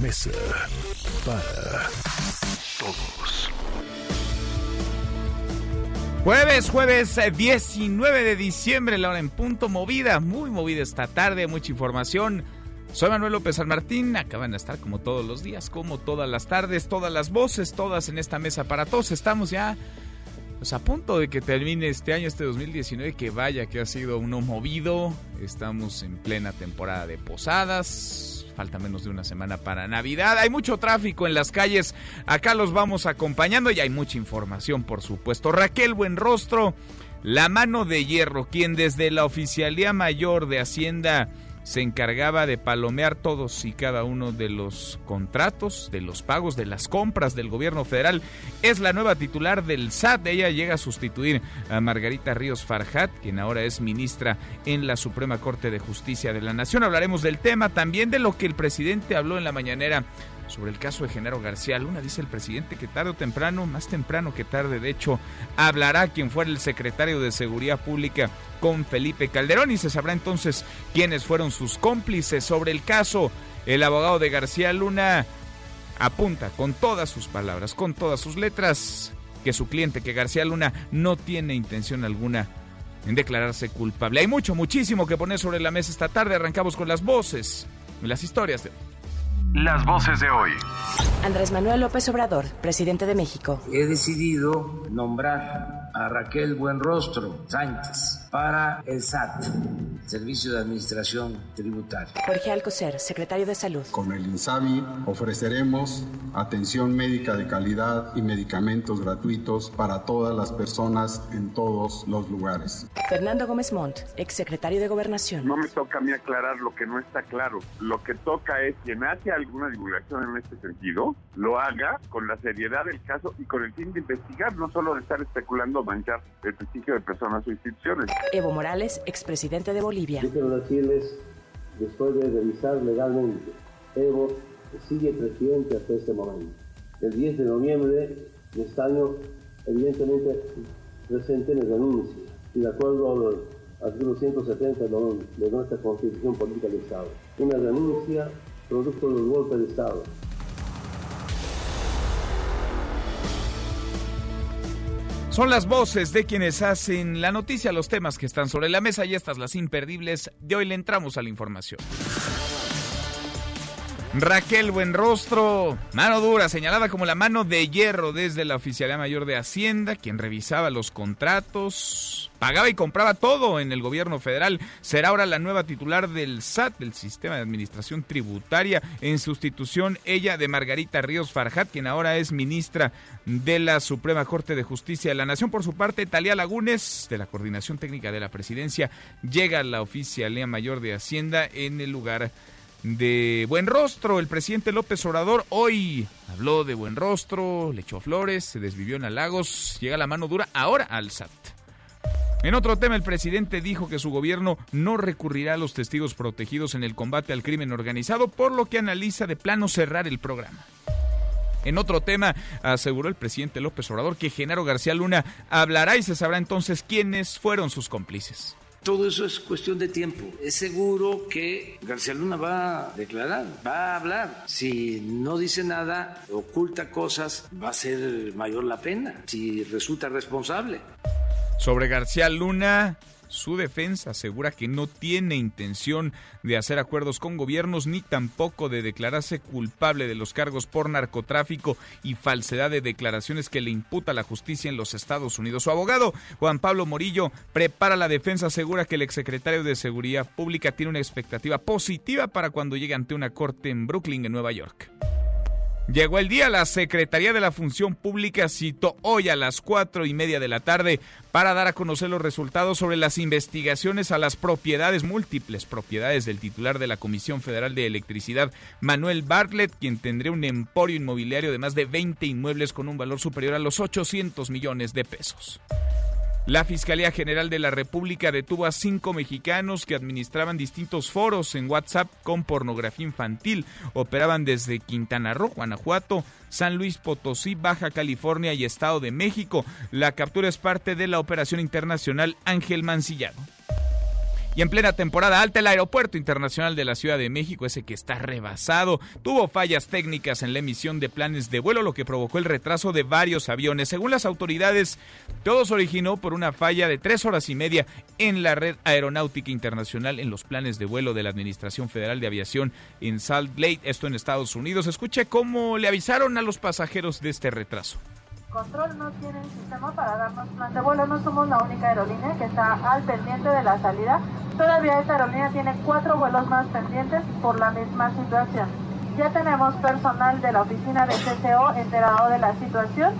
Mesa para Todos. Jueves, jueves eh, 19 de diciembre, la hora en punto, movida, muy movida esta tarde, mucha información. Soy Manuel López San Martín, acaban de estar como todos los días, como todas las tardes, todas las voces, todas en esta mesa para todos. Estamos ya pues, a punto de que termine este año, este 2019, que vaya que ha sido uno movido. Estamos en plena temporada de posadas. Falta menos de una semana para Navidad. Hay mucho tráfico en las calles. Acá los vamos acompañando y hay mucha información, por supuesto. Raquel Buenrostro, la mano de hierro, quien desde la Oficialía Mayor de Hacienda se encargaba de palomear todos y cada uno de los contratos, de los pagos, de las compras del gobierno federal. Es la nueva titular del SAT. Ella llega a sustituir a Margarita Ríos Farjat, quien ahora es ministra en la Suprema Corte de Justicia de la Nación. Hablaremos del tema, también de lo que el presidente habló en la mañanera sobre el caso de Genaro García Luna. Dice el presidente que tarde o temprano, más temprano que tarde, de hecho, hablará quien fuera el secretario de Seguridad Pública con Felipe Calderón y se sabrá entonces quiénes fueron sus cómplices sobre el caso. El abogado de García Luna apunta con todas sus palabras, con todas sus letras, que su cliente, que García Luna, no tiene intención alguna en declararse culpable. Hay mucho, muchísimo que poner sobre la mesa esta tarde. Arrancamos con las voces las historias de Las voces de hoy. Andrés Manuel López Obrador, presidente de México. he decidido nombrar a Raquel Buenrostro Sánchez para el SAT, Servicio de Administración Tributaria. Jorge Alcocer, secretario de Salud. Con el INSABI ofreceremos atención médica de calidad y medicamentos gratuitos para todas las personas en todos los lugares. Fernando Gómez Montt, exsecretario de Gobernación. No me toca a mí aclarar lo que no está claro. Lo que toca es quien hace alguna divulgación en este sentido, lo haga con la seriedad del caso y con el fin de investigar, no solo de estar especulando manchar el prestigio de personas o instituciones. Evo Morales, expresidente de Bolivia. Yo quiero decirles, después de revisar legalmente, Evo sigue presidente hasta este momento. El 10 de noviembre de este año, evidentemente, presente mi renuncia y de acuerdo al artículo 170 de nuestra Constitución Política del Estado. Una renuncia producto del golpe de Estado. Son las voces de quienes hacen la noticia, los temas que están sobre la mesa y estas las imperdibles. De hoy le entramos a la información. Raquel Buenrostro, mano dura, señalada como la mano de hierro desde la Oficialía Mayor de Hacienda, quien revisaba los contratos, pagaba y compraba todo en el gobierno federal. Será ahora la nueva titular del SAT, del Sistema de Administración Tributaria, en sustitución ella de Margarita Ríos Farjat, quien ahora es ministra de la Suprema Corte de Justicia de la Nación. Por su parte, Talía Lagunes, de la Coordinación Técnica de la Presidencia, llega a la Oficialía Mayor de Hacienda en el lugar de Buen Rostro. El presidente López Obrador hoy habló de Buen Rostro, le echó flores, se desvivió en halagos, llega la mano dura ahora al SAT. En otro tema, el presidente dijo que su gobierno no recurrirá a los testigos protegidos en el combate al crimen organizado, por lo que analiza de plano cerrar el programa. En otro tema, aseguró el presidente López Obrador que Genaro García Luna hablará y se sabrá entonces quiénes fueron sus cómplices. Todo eso es cuestión de tiempo. Es seguro que García Luna va a declarar, va a hablar. Si no dice nada, oculta cosas, va a ser mayor la pena si resulta responsable. Sobre García Luna, su defensa asegura que no tiene intención de hacer acuerdos con gobiernos ni tampoco de declararse culpable de los cargos por narcotráfico y falsedad de declaraciones que le imputa la justicia en los Estados Unidos. Su abogado, Juan Pablo Morillo, prepara la defensa, asegura que el exsecretario de Seguridad Pública tiene una expectativa positiva para cuando llegue ante una corte en Brooklyn, en Nueva York. Llegó el día, la Secretaría de la Función Pública citó hoy a las cuatro y media de la tarde para dar a conocer los resultados sobre las investigaciones a las propiedades, múltiples propiedades del titular de la Comisión Federal de Electricidad, Manuel Bartlett, quien tendría un emporio inmobiliario de más de 20 inmuebles con un valor superior a los 800 millones de pesos. La Fiscalía General de la República detuvo a cinco mexicanos que administraban distintos foros en WhatsApp con pornografía infantil. Operaban desde Quintana Roo, Guanajuato, San Luis Potosí, Baja California y Estado de México. La captura es parte de la operación internacional Ángel Mancillado. Y en plena temporada alta, el Aeropuerto Internacional de la Ciudad de México, ese que está rebasado, tuvo fallas técnicas en la emisión de planes de vuelo, lo que provocó el retraso de varios aviones. Según las autoridades, todo se originó por una falla de tres horas y media en la red aeronáutica internacional en los planes de vuelo de la Administración Federal de Aviación en Salt Lake, esto en Estados Unidos. Escuche cómo le avisaron a los pasajeros de este retraso. Control no tiene sistema para darnos plan de vuelo, no somos la única aerolínea que está al pendiente de la salida. Todavía esta aerolínea tiene cuatro vuelos más pendientes por la misma situación. Ya tenemos personal de la oficina de CCO enterado de la situación.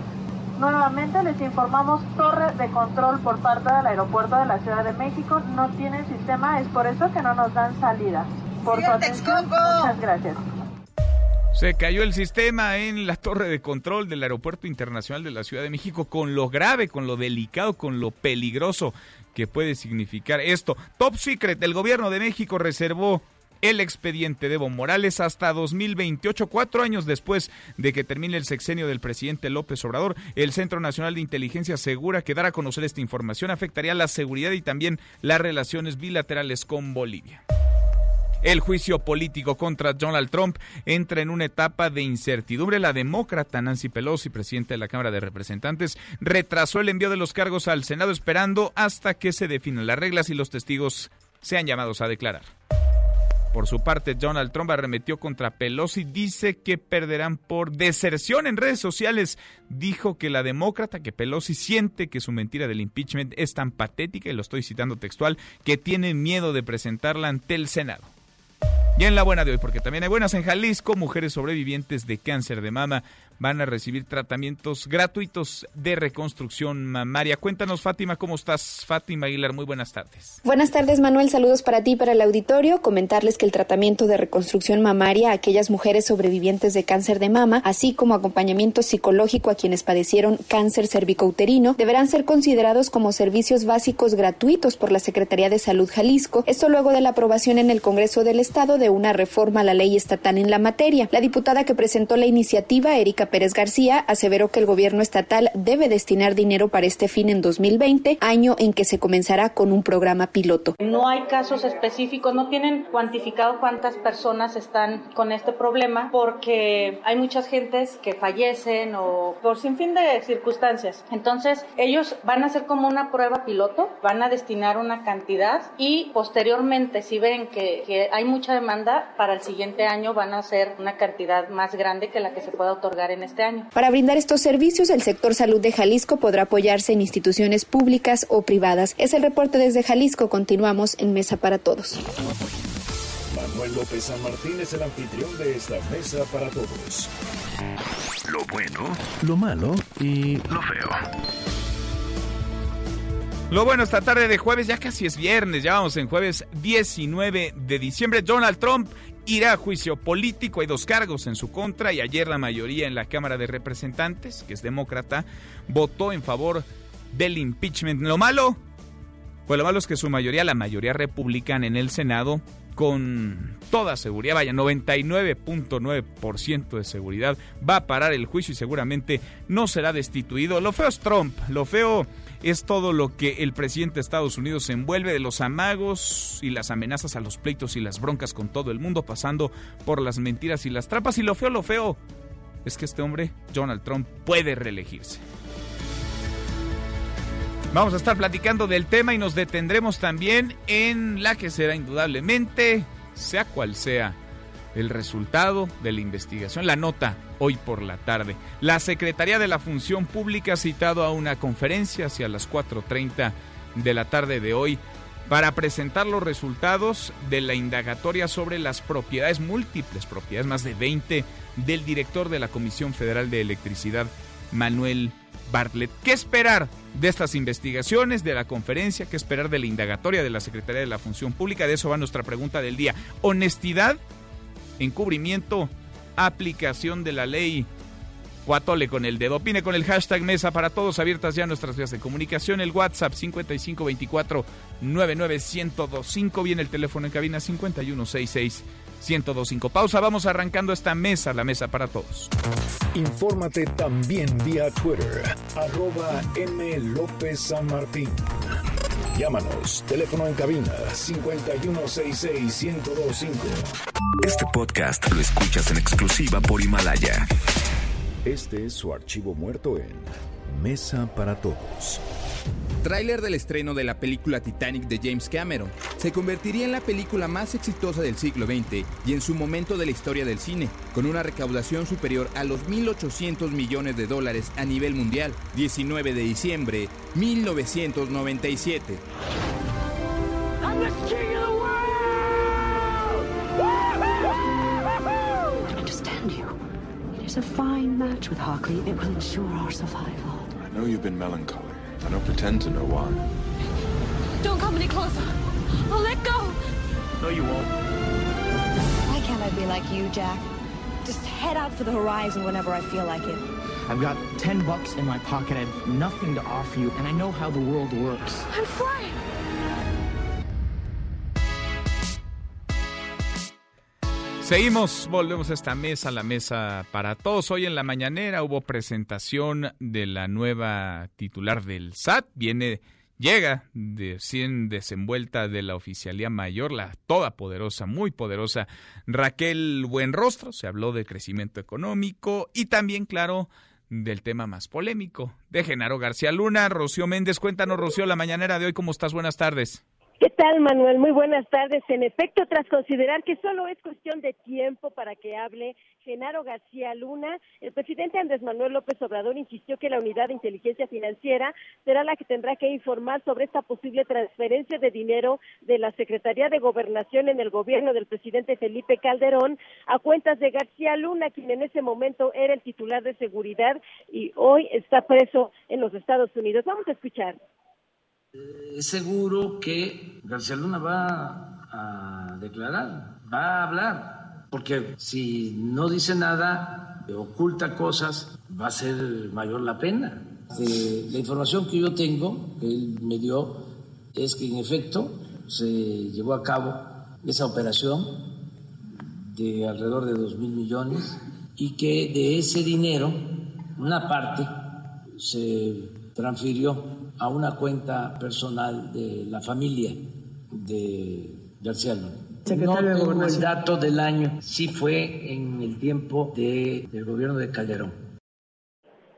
Nuevamente les informamos torre de control por parte del aeropuerto de la Ciudad de México. No tienen sistema, es por eso que no nos dan salida. Por su atención, muchas gracias. Se cayó el sistema en la torre de control del Aeropuerto Internacional de la Ciudad de México con lo grave, con lo delicado, con lo peligroso que puede significar esto. Top Secret, el gobierno de México reservó el expediente de Evo Morales hasta 2028, cuatro años después de que termine el sexenio del presidente López Obrador. El Centro Nacional de Inteligencia asegura que dar a conocer esta información afectaría la seguridad y también las relaciones bilaterales con Bolivia. El juicio político contra Donald Trump entra en una etapa de incertidumbre. La demócrata Nancy Pelosi, presidenta de la Cámara de Representantes, retrasó el envío de los cargos al Senado esperando hasta que se definan las reglas y los testigos sean llamados a declarar. Por su parte, Donald Trump arremetió contra Pelosi, dice que perderán por deserción en redes sociales. Dijo que la demócrata, que Pelosi siente que su mentira del impeachment es tan patética, y lo estoy citando textual, que tiene miedo de presentarla ante el Senado. Y en la buena de hoy, porque también hay buenas en Jalisco, mujeres sobrevivientes de cáncer de mama van a recibir tratamientos gratuitos de reconstrucción mamaria. Cuéntanos, Fátima, ¿cómo estás? Fátima Aguilar, muy buenas tardes. Buenas tardes, Manuel. Saludos para ti y para el auditorio. Comentarles que el tratamiento de reconstrucción mamaria a aquellas mujeres sobrevivientes de cáncer de mama, así como acompañamiento psicológico a quienes padecieron cáncer cervicouterino, deberán ser considerados como servicios básicos gratuitos por la Secretaría de Salud Jalisco. Esto luego de la aprobación en el Congreso del Estado de una reforma a la ley estatal en la materia. La diputada que presentó la iniciativa, Erika Pérez García aseveró que el gobierno estatal debe destinar dinero para este fin en 2020, año en que se comenzará con un programa piloto. No hay casos específicos, no tienen cuantificado cuántas personas están con este problema porque hay muchas gentes que fallecen o por sin fin de circunstancias. Entonces, ellos van a hacer como una prueba piloto, van a destinar una cantidad y posteriormente, si ven que, que hay mucha demanda, para el siguiente año van a hacer una cantidad más grande que la que se pueda otorgar en este año. Para brindar estos servicios, el sector salud de Jalisco podrá apoyarse en instituciones públicas o privadas. Es el reporte desde Jalisco. Continuamos en Mesa para Todos. Manuel López San Martín es el anfitrión de esta Mesa para Todos. Lo bueno, lo malo y lo feo. Lo bueno, esta tarde de jueves, ya casi es viernes, ya vamos en jueves 19 de diciembre. Donald Trump irá a juicio político. Hay dos cargos en su contra y ayer la mayoría en la Cámara de Representantes, que es demócrata, votó en favor del impeachment. Lo malo, pues lo malo es que su mayoría, la mayoría republicana en el Senado, con toda seguridad, vaya, 99.9% de seguridad, va a parar el juicio y seguramente no será destituido. Lo feo es Trump, lo feo es todo lo que el presidente de Estados Unidos envuelve de los amagos y las amenazas a los pleitos y las broncas con todo el mundo, pasando por las mentiras y las trampas. Y lo feo, lo feo es que este hombre, Donald Trump, puede reelegirse. Vamos a estar platicando del tema y nos detendremos también en la que será indudablemente, sea cual sea el resultado de la investigación, la nota hoy por la tarde. La Secretaría de la Función Pública ha citado a una conferencia hacia las 4.30 de la tarde de hoy para presentar los resultados de la indagatoria sobre las propiedades, múltiples propiedades, más de 20, del director de la Comisión Federal de Electricidad, Manuel Bartlett. ¿Qué esperar de estas investigaciones, de la conferencia? ¿Qué esperar de la indagatoria de la Secretaría de la Función Pública? De eso va nuestra pregunta del día. Honestidad, encubrimiento, aplicación de la ley Cuatole con el dedo. Opine con el hashtag Mesa para Todos. Abiertas ya nuestras vías de comunicación. El WhatsApp 5524 99125. Viene el teléfono en cabina 5166 1025. Pausa. Vamos arrancando esta mesa, la mesa para todos. Infórmate también vía Twitter. Arroba M. López San Martín. Llámanos. Teléfono en cabina 5166 1025. Este podcast lo escuchas en exclusiva por Himalaya. Este es su archivo muerto en Mesa para Todos. Tráiler del estreno de la película Titanic de James Cameron. Se convertiría en la película más exitosa del siglo XX y en su momento de la historia del cine, con una recaudación superior a los 1.800 millones de dólares a nivel mundial. 19 de diciembre 1997. a fine match with Hockley. It will ensure our survival. I know you've been melancholy. I don't pretend to know why. Don't come any closer. I'll let go. No, you won't. Why can't I be like you, Jack? Just head out for the horizon whenever I feel like it. I've got 10 bucks in my pocket. I have nothing to offer you, and I know how the world works. I'm flying. Seguimos, volvemos a esta mesa, la mesa para todos. Hoy en la mañanera hubo presentación de la nueva titular del SAT. Viene, llega de 100 desenvuelta de la oficialía mayor, la toda poderosa, muy poderosa Raquel Buenrostro. Se habló de crecimiento económico y también, claro, del tema más polémico de Genaro García Luna. Rocío Méndez, cuéntanos, Rocío, la mañanera de hoy, ¿cómo estás? Buenas tardes. ¿Qué tal, Manuel? Muy buenas tardes. En efecto, tras considerar que solo es cuestión de tiempo para que hable Genaro García Luna, el presidente Andrés Manuel López Obrador insistió que la unidad de inteligencia financiera será la que tendrá que informar sobre esta posible transferencia de dinero de la Secretaría de Gobernación en el gobierno del presidente Felipe Calderón a cuentas de García Luna, quien en ese momento era el titular de seguridad y hoy está preso en los Estados Unidos. Vamos a escuchar es seguro que García Luna va a declarar, va a hablar, porque si no dice nada, oculta cosas, va a ser mayor la pena. Eh, la información que yo tengo, que él me dio, es que en efecto se llevó a cabo esa operación de alrededor de dos mil millones y que de ese dinero una parte se transfirió a una cuenta personal de la familia de García Luna. No tengo el dato del año, sí fue en el tiempo de, del gobierno de Calderón.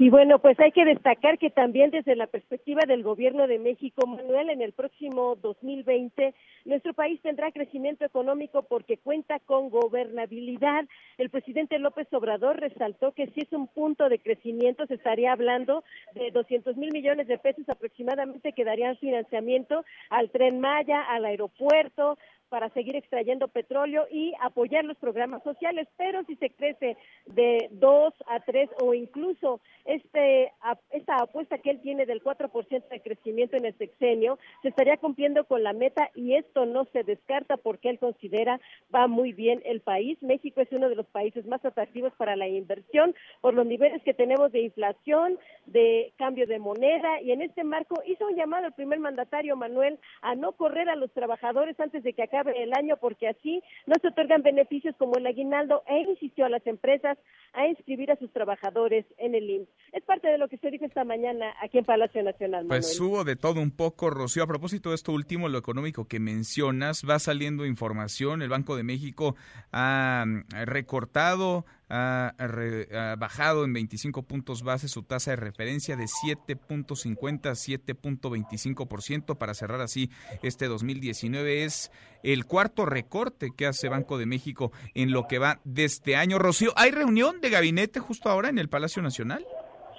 Y bueno, pues hay que destacar que también desde la perspectiva del Gobierno de México, Manuel, en el próximo 2020, nuestro país tendrá crecimiento económico porque cuenta con gobernabilidad. El presidente López Obrador resaltó que si es un punto de crecimiento, se estaría hablando de 200 mil millones de pesos aproximadamente que darían financiamiento al tren Maya, al aeropuerto, para seguir extrayendo petróleo y apoyar los programas sociales, pero si se crece de 2 a 3 o incluso este esta apuesta que él tiene del 4% de crecimiento en el sexenio, se estaría cumpliendo con la meta y esto no se descarta porque él considera va muy bien el país. México es uno de los países más atractivos para la inversión por los niveles que tenemos de inflación, de cambio de moneda y en este marco hizo un llamado al primer mandatario Manuel a no correr a los trabajadores antes de que acabe el año porque así no se otorgan beneficios como el aguinaldo e insistió a las empresas a inscribir a sus trabajadores en el IMSS. Es parte de lo que se dijo esta mañana aquí en Palacio Nacional. Pues hubo de todo un poco, Rocío. A propósito de esto último, lo económico que mencionas, va saliendo información. El Banco de México ha recortado ha, bajado en 25 puntos base su tasa de referencia de 7.50 a 7.25% para cerrar así este 2019. Es el cuarto recorte que hace Banco de México en lo que va de este año. Rocío, ¿hay reunión de gabinete justo ahora en el Palacio Nacional?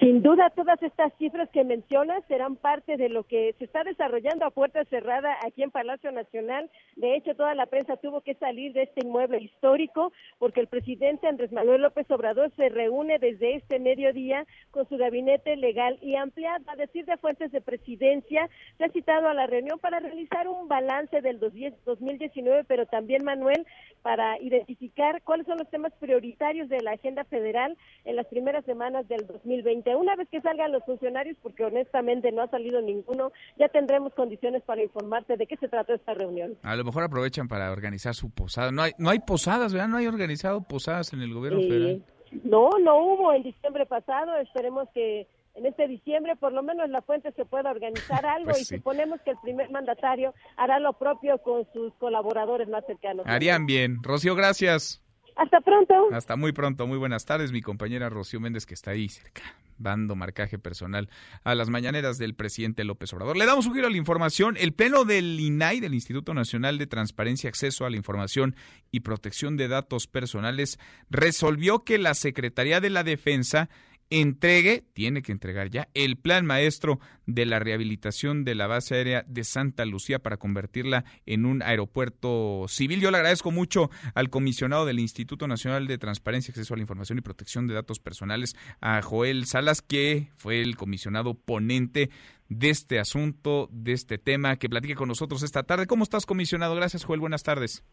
Sin duda, todas estas cifras que mencionas serán parte de lo que se está desarrollando a puerta cerrada aquí en Palacio Nacional. De hecho, toda la prensa tuvo que salir de este inmueble histórico porque el presidente Andrés Manuel López Obrador se reúne desde este mediodía con su gabinete legal y ampliado. A decir de fuentes de presidencia, se ha citado a la reunión para realizar un balance del 2019, pero también, Manuel, para identificar cuáles son los temas prioritarios de la agenda federal en las primeras semanas del 2020 una vez que salgan los funcionarios, porque honestamente no ha salido ninguno, ya tendremos condiciones para informarte de qué se trata esta reunión. A lo mejor aprovechan para organizar su posada. No hay, no hay posadas, ¿verdad? No hay organizado posadas en el gobierno federal. No, no hubo en diciembre pasado. Esperemos que en este diciembre por lo menos la fuente se pueda organizar algo pues y suponemos que el primer mandatario hará lo propio con sus colaboradores más cercanos. Harían bien. Rocío, gracias. Hasta pronto. Hasta muy pronto. Muy buenas tardes. Mi compañera Rocío Méndez que está ahí cerca, dando marcaje personal a las mañaneras del presidente López Obrador. Le damos un giro a la información. El pleno del INAI, del Instituto Nacional de Transparencia, Acceso a la Información y Protección de Datos Personales, resolvió que la Secretaría de la Defensa entregue, tiene que entregar ya, el plan maestro de la rehabilitación de la base aérea de Santa Lucía para convertirla en un aeropuerto civil. Yo le agradezco mucho al comisionado del Instituto Nacional de Transparencia, Acceso a la Información y Protección de Datos Personales, a Joel Salas, que fue el comisionado ponente de este asunto, de este tema, que platique con nosotros esta tarde. ¿Cómo estás, comisionado? Gracias, Joel. Buenas tardes.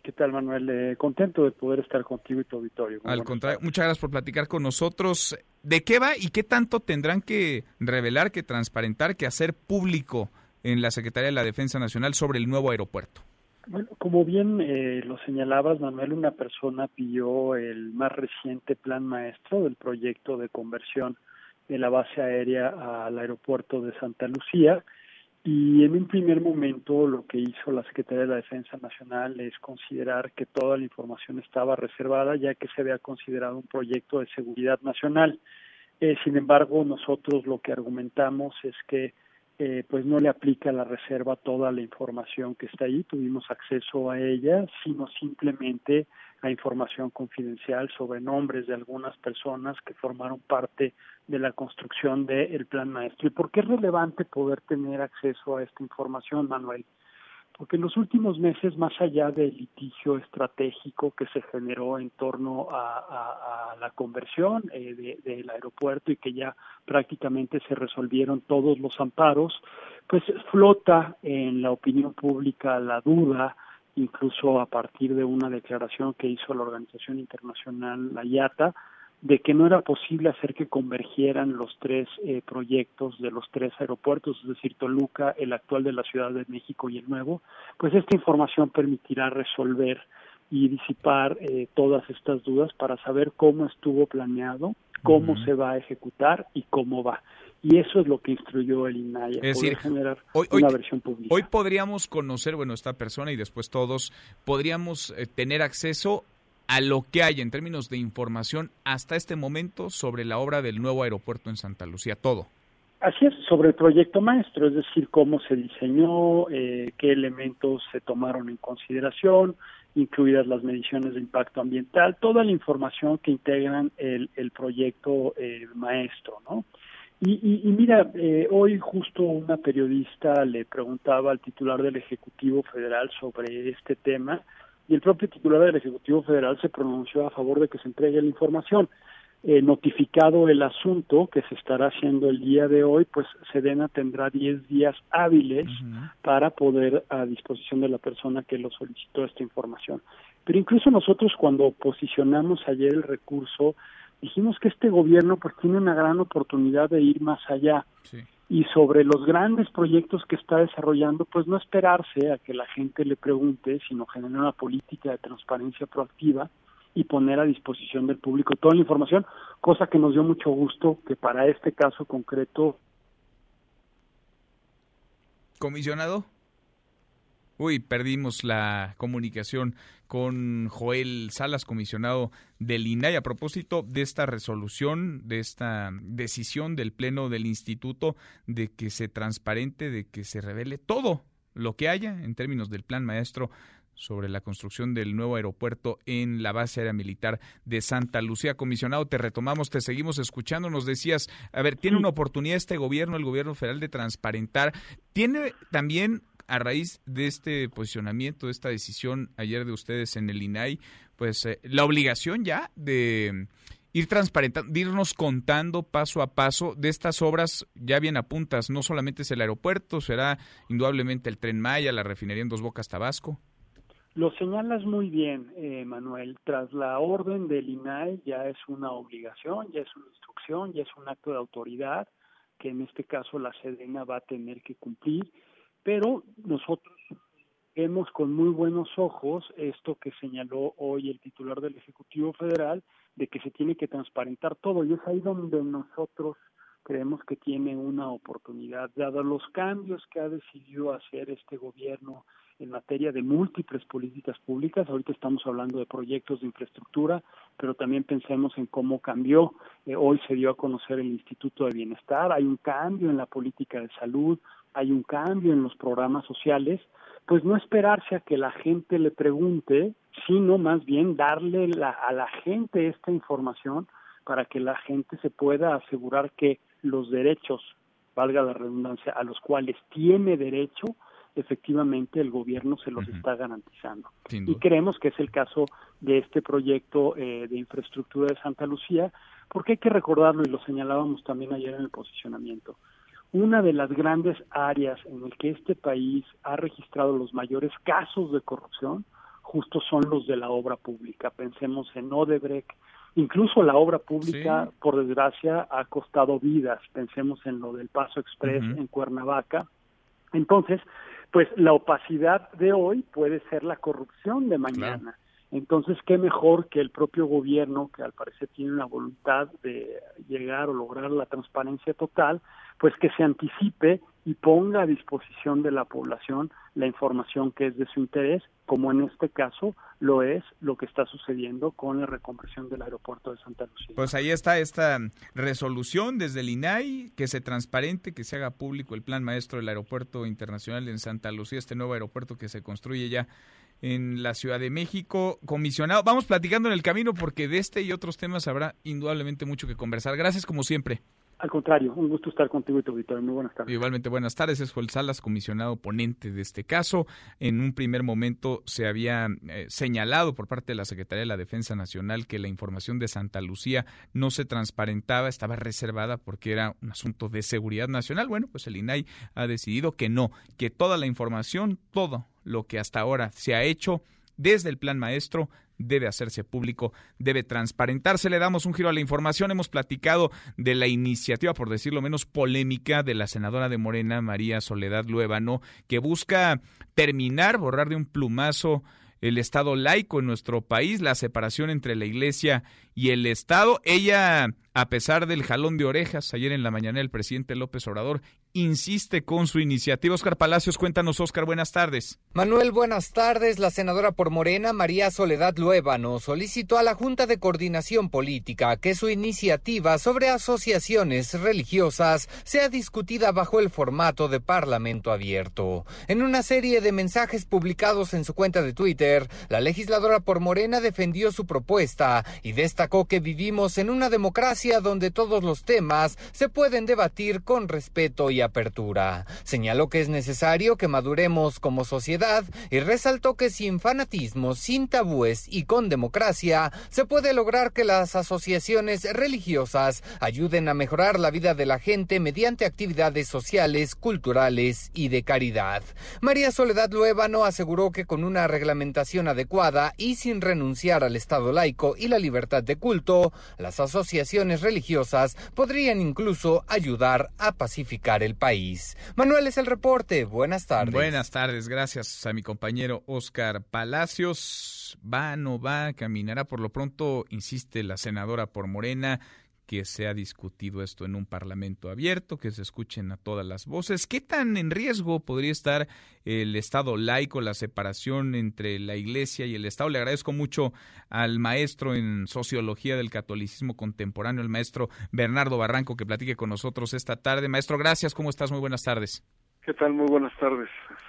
¿Qué tal, Manuel? Eh, contento de poder estar contigo y tu auditorio. Al contrario, muchas gracias por platicar con nosotros. ¿De qué va y qué tanto tendrán que revelar, que transparentar, que hacer público en la Secretaría de la Defensa Nacional sobre el nuevo aeropuerto? Bueno, como bien eh, lo señalabas, Manuel, una persona pidió el más reciente plan maestro del proyecto de conversión de la base aérea al aeropuerto de Santa Lucía y en un primer momento lo que hizo la Secretaría de la Defensa Nacional es considerar que toda la información estaba reservada ya que se había considerado un proyecto de seguridad nacional. Eh, sin embargo, nosotros lo que argumentamos es que eh, pues no le aplica la reserva toda la información que está ahí, tuvimos acceso a ella, sino simplemente a información confidencial sobre nombres de algunas personas que formaron parte de la construcción del plan maestro. ¿Y por qué es relevante poder tener acceso a esta información, Manuel? Porque en los últimos meses, más allá del litigio estratégico que se generó en torno a, la conversión eh, del aeropuerto y que ya prácticamente se resolvieron todos los amparos, pues flota en la opinión pública la duda incluso a partir de una declaración que hizo la Organización Internacional, la IATA, de que no era posible hacer que convergieran los tres eh, proyectos de los tres aeropuertos, es decir, Toluca, el actual de la Ciudad de México y el nuevo, pues esta información permitirá resolver y disipar eh, todas estas dudas para saber cómo estuvo planeado, cómo se va a ejecutar y cómo va. Y eso es lo que instruyó el INAI, decir, generar una versión pública. Hoy podríamos conocer, bueno, esta persona y después todos podríamos eh, tener acceso a lo que hay en términos de información hasta este momento sobre la obra del nuevo aeropuerto en Santa Lucía, todo. Así es, sobre el proyecto maestro, es decir, cómo se diseñó, eh, qué elementos se tomaron en consideración, incluidas las mediciones de impacto ambiental, toda la información que integran el, el proyecto eh, maestro, ¿no? Y, y, mira, eh, hoy justo una periodista le preguntaba al titular del Ejecutivo Federal sobre este tema y el propio titular del Ejecutivo Federal se pronunció a favor de que se entregue la información. Eh, notificado el asunto que se estará haciendo el día de hoy, pues Sedena tendrá 10 días hábiles para poder a disposición de la persona que lo solicitó esta información. Pero incluso nosotros cuando posicionamos ayer el recurso, dijimos que este gobierno pues tiene una gran oportunidad de ir más allá. Y sobre los grandes proyectos que está desarrollando, pues no esperarse a que la gente le pregunte, sino generar una política de transparencia proactiva y poner a disposición del público toda la información, cosa que nos dio mucho gusto que para este caso concreto. Comisionado. Uy, perdimos la comunicación con Joel Salas, comisionado del INAI, a propósito de esta resolución, de esta decisión del Pleno del Instituto de que se transparente, de que se revele todo lo que haya en términos del plan maestro sobre la construcción del nuevo aeropuerto en la base aérea militar de Santa Lucía. Comisionado, te retomamos, te seguimos escuchando. Nos decías, a ver, tiene una oportunidad este gobierno, el gobierno federal, de transparentar. Tiene también, a raíz de este posicionamiento, de esta decisión ayer de ustedes en el INAI, pues eh, la obligación ya de ir transparentando, de irnos contando paso a paso de estas obras ya bien apuntas, no solamente es el aeropuerto, será indudablemente el tren Maya, la refinería en Dos Bocas Tabasco. Lo señalas muy bien, eh, Manuel. Tras la orden del INAI ya es una obligación, ya es una instrucción, ya es un acto de autoridad que en este caso la Sedena va a tener que cumplir, pero nosotros vemos con muy buenos ojos esto que señaló hoy el titular del Ejecutivo Federal de que se tiene que transparentar todo. Y es ahí donde nosotros creemos que tiene una oportunidad, dado los cambios que ha decidido hacer este gobierno en materia de múltiples políticas públicas. Ahorita estamos hablando de proyectos de infraestructura, pero también pensemos en cómo cambió. Eh, hoy se dio a conocer el Instituto de Bienestar, hay un cambio en la política de salud, hay un cambio en los programas sociales, pues no esperarse a que la gente le pregunte, sino más bien darle a la gente esta información para que la gente se pueda asegurar que los derechos, valga la redundancia, a los cuales tiene derecho, efectivamente el gobierno se los está garantizando. Y creemos que es el caso de este proyecto eh, de infraestructura de Santa Lucía, porque hay que recordarlo y lo señalábamos también ayer en el posicionamiento. Una de las grandes áreas en el que este país ha registrado los mayores casos de corrupción justo son los de la obra pública. Pensemos en Odebrecht, incluso la obra pública, por desgracia, ha costado vidas. Pensemos en lo del Paso Express en Cuernavaca. Entonces, pues la opacidad de hoy puede ser la corrupción de mañana. Entonces, qué mejor que el propio gobierno, que al parecer tiene una voluntad de llegar o lograr la transparencia total, pues que se anticipe y ponga a disposición de la población la información que es de su interés, como en este caso lo es lo que está sucediendo con la reconversión del aeropuerto de Santa Lucía. Pues ahí está esta resolución desde el INAI, que se transparente, que se haga público el plan maestro del aeropuerto internacional en Santa Lucía, este nuevo aeropuerto que se construye ya en la Ciudad de México. Comisionado, vamos platicando en el camino porque de este y otros temas habrá indudablemente mucho que conversar. Gracias como siempre. Al contrario, un gusto estar contigo y tu auditorio. Muy buenas tardes. Igualmente, buenas tardes. Es el Salas, comisionado ponente de este caso. En un primer momento se había eh, señalado por parte de la Secretaría de la Defensa Nacional que la información de Santa Lucía no se transparentaba, estaba reservada porque era un asunto de seguridad nacional. Bueno, pues el INAI ha decidido que no, que toda la información, todo lo que hasta ahora se ha hecho desde el plan maestro debe hacerse público, debe transparentarse. Le damos un giro a la información. Hemos platicado de la iniciativa, por decirlo menos polémica, de la senadora de Morena, María Soledad Luébano, que busca terminar, borrar de un plumazo el Estado laico en nuestro país, la separación entre la Iglesia y el Estado. Ella, a pesar del jalón de orejas ayer en la mañana el presidente López Obrador, insiste con su iniciativa. Oscar Palacios, cuéntanos, Oscar, buenas tardes. Manuel, buenas tardes. La senadora por Morena, María Soledad Luébano, solicitó a la Junta de Coordinación Política que su iniciativa sobre asociaciones religiosas sea discutida bajo el formato de Parlamento abierto. En una serie de mensajes publicados en su cuenta de Twitter, la legisladora por Morena defendió su propuesta y destacó que vivimos en una democracia donde todos los temas se pueden debatir con respeto y apertura. Señaló que es necesario que maduremos como sociedad y resaltó que sin fanatismo, sin tabúes y con democracia se puede lograr que las asociaciones religiosas ayuden a mejorar la vida de la gente mediante actividades sociales, culturales y de caridad. María Soledad Luébano aseguró que con una reglamentación adecuada y sin renunciar al Estado laico y la libertad de culto, las asociaciones religiosas podrían incluso ayudar a pacificar el país. Manuel es el reporte. Buenas tardes. Buenas tardes. Gracias a mi compañero Oscar Palacios. Va, no va, caminará. Por lo pronto, insiste la senadora por Morena que se ha discutido esto en un parlamento abierto, que se escuchen a todas las voces. ¿Qué tan en riesgo podría estar el Estado laico, la separación entre la Iglesia y el Estado? Le agradezco mucho al maestro en sociología del catolicismo contemporáneo, el maestro Bernardo Barranco, que platique con nosotros esta tarde. Maestro, gracias. ¿Cómo estás? Muy buenas tardes. ¿Qué tal? Muy buenas tardes.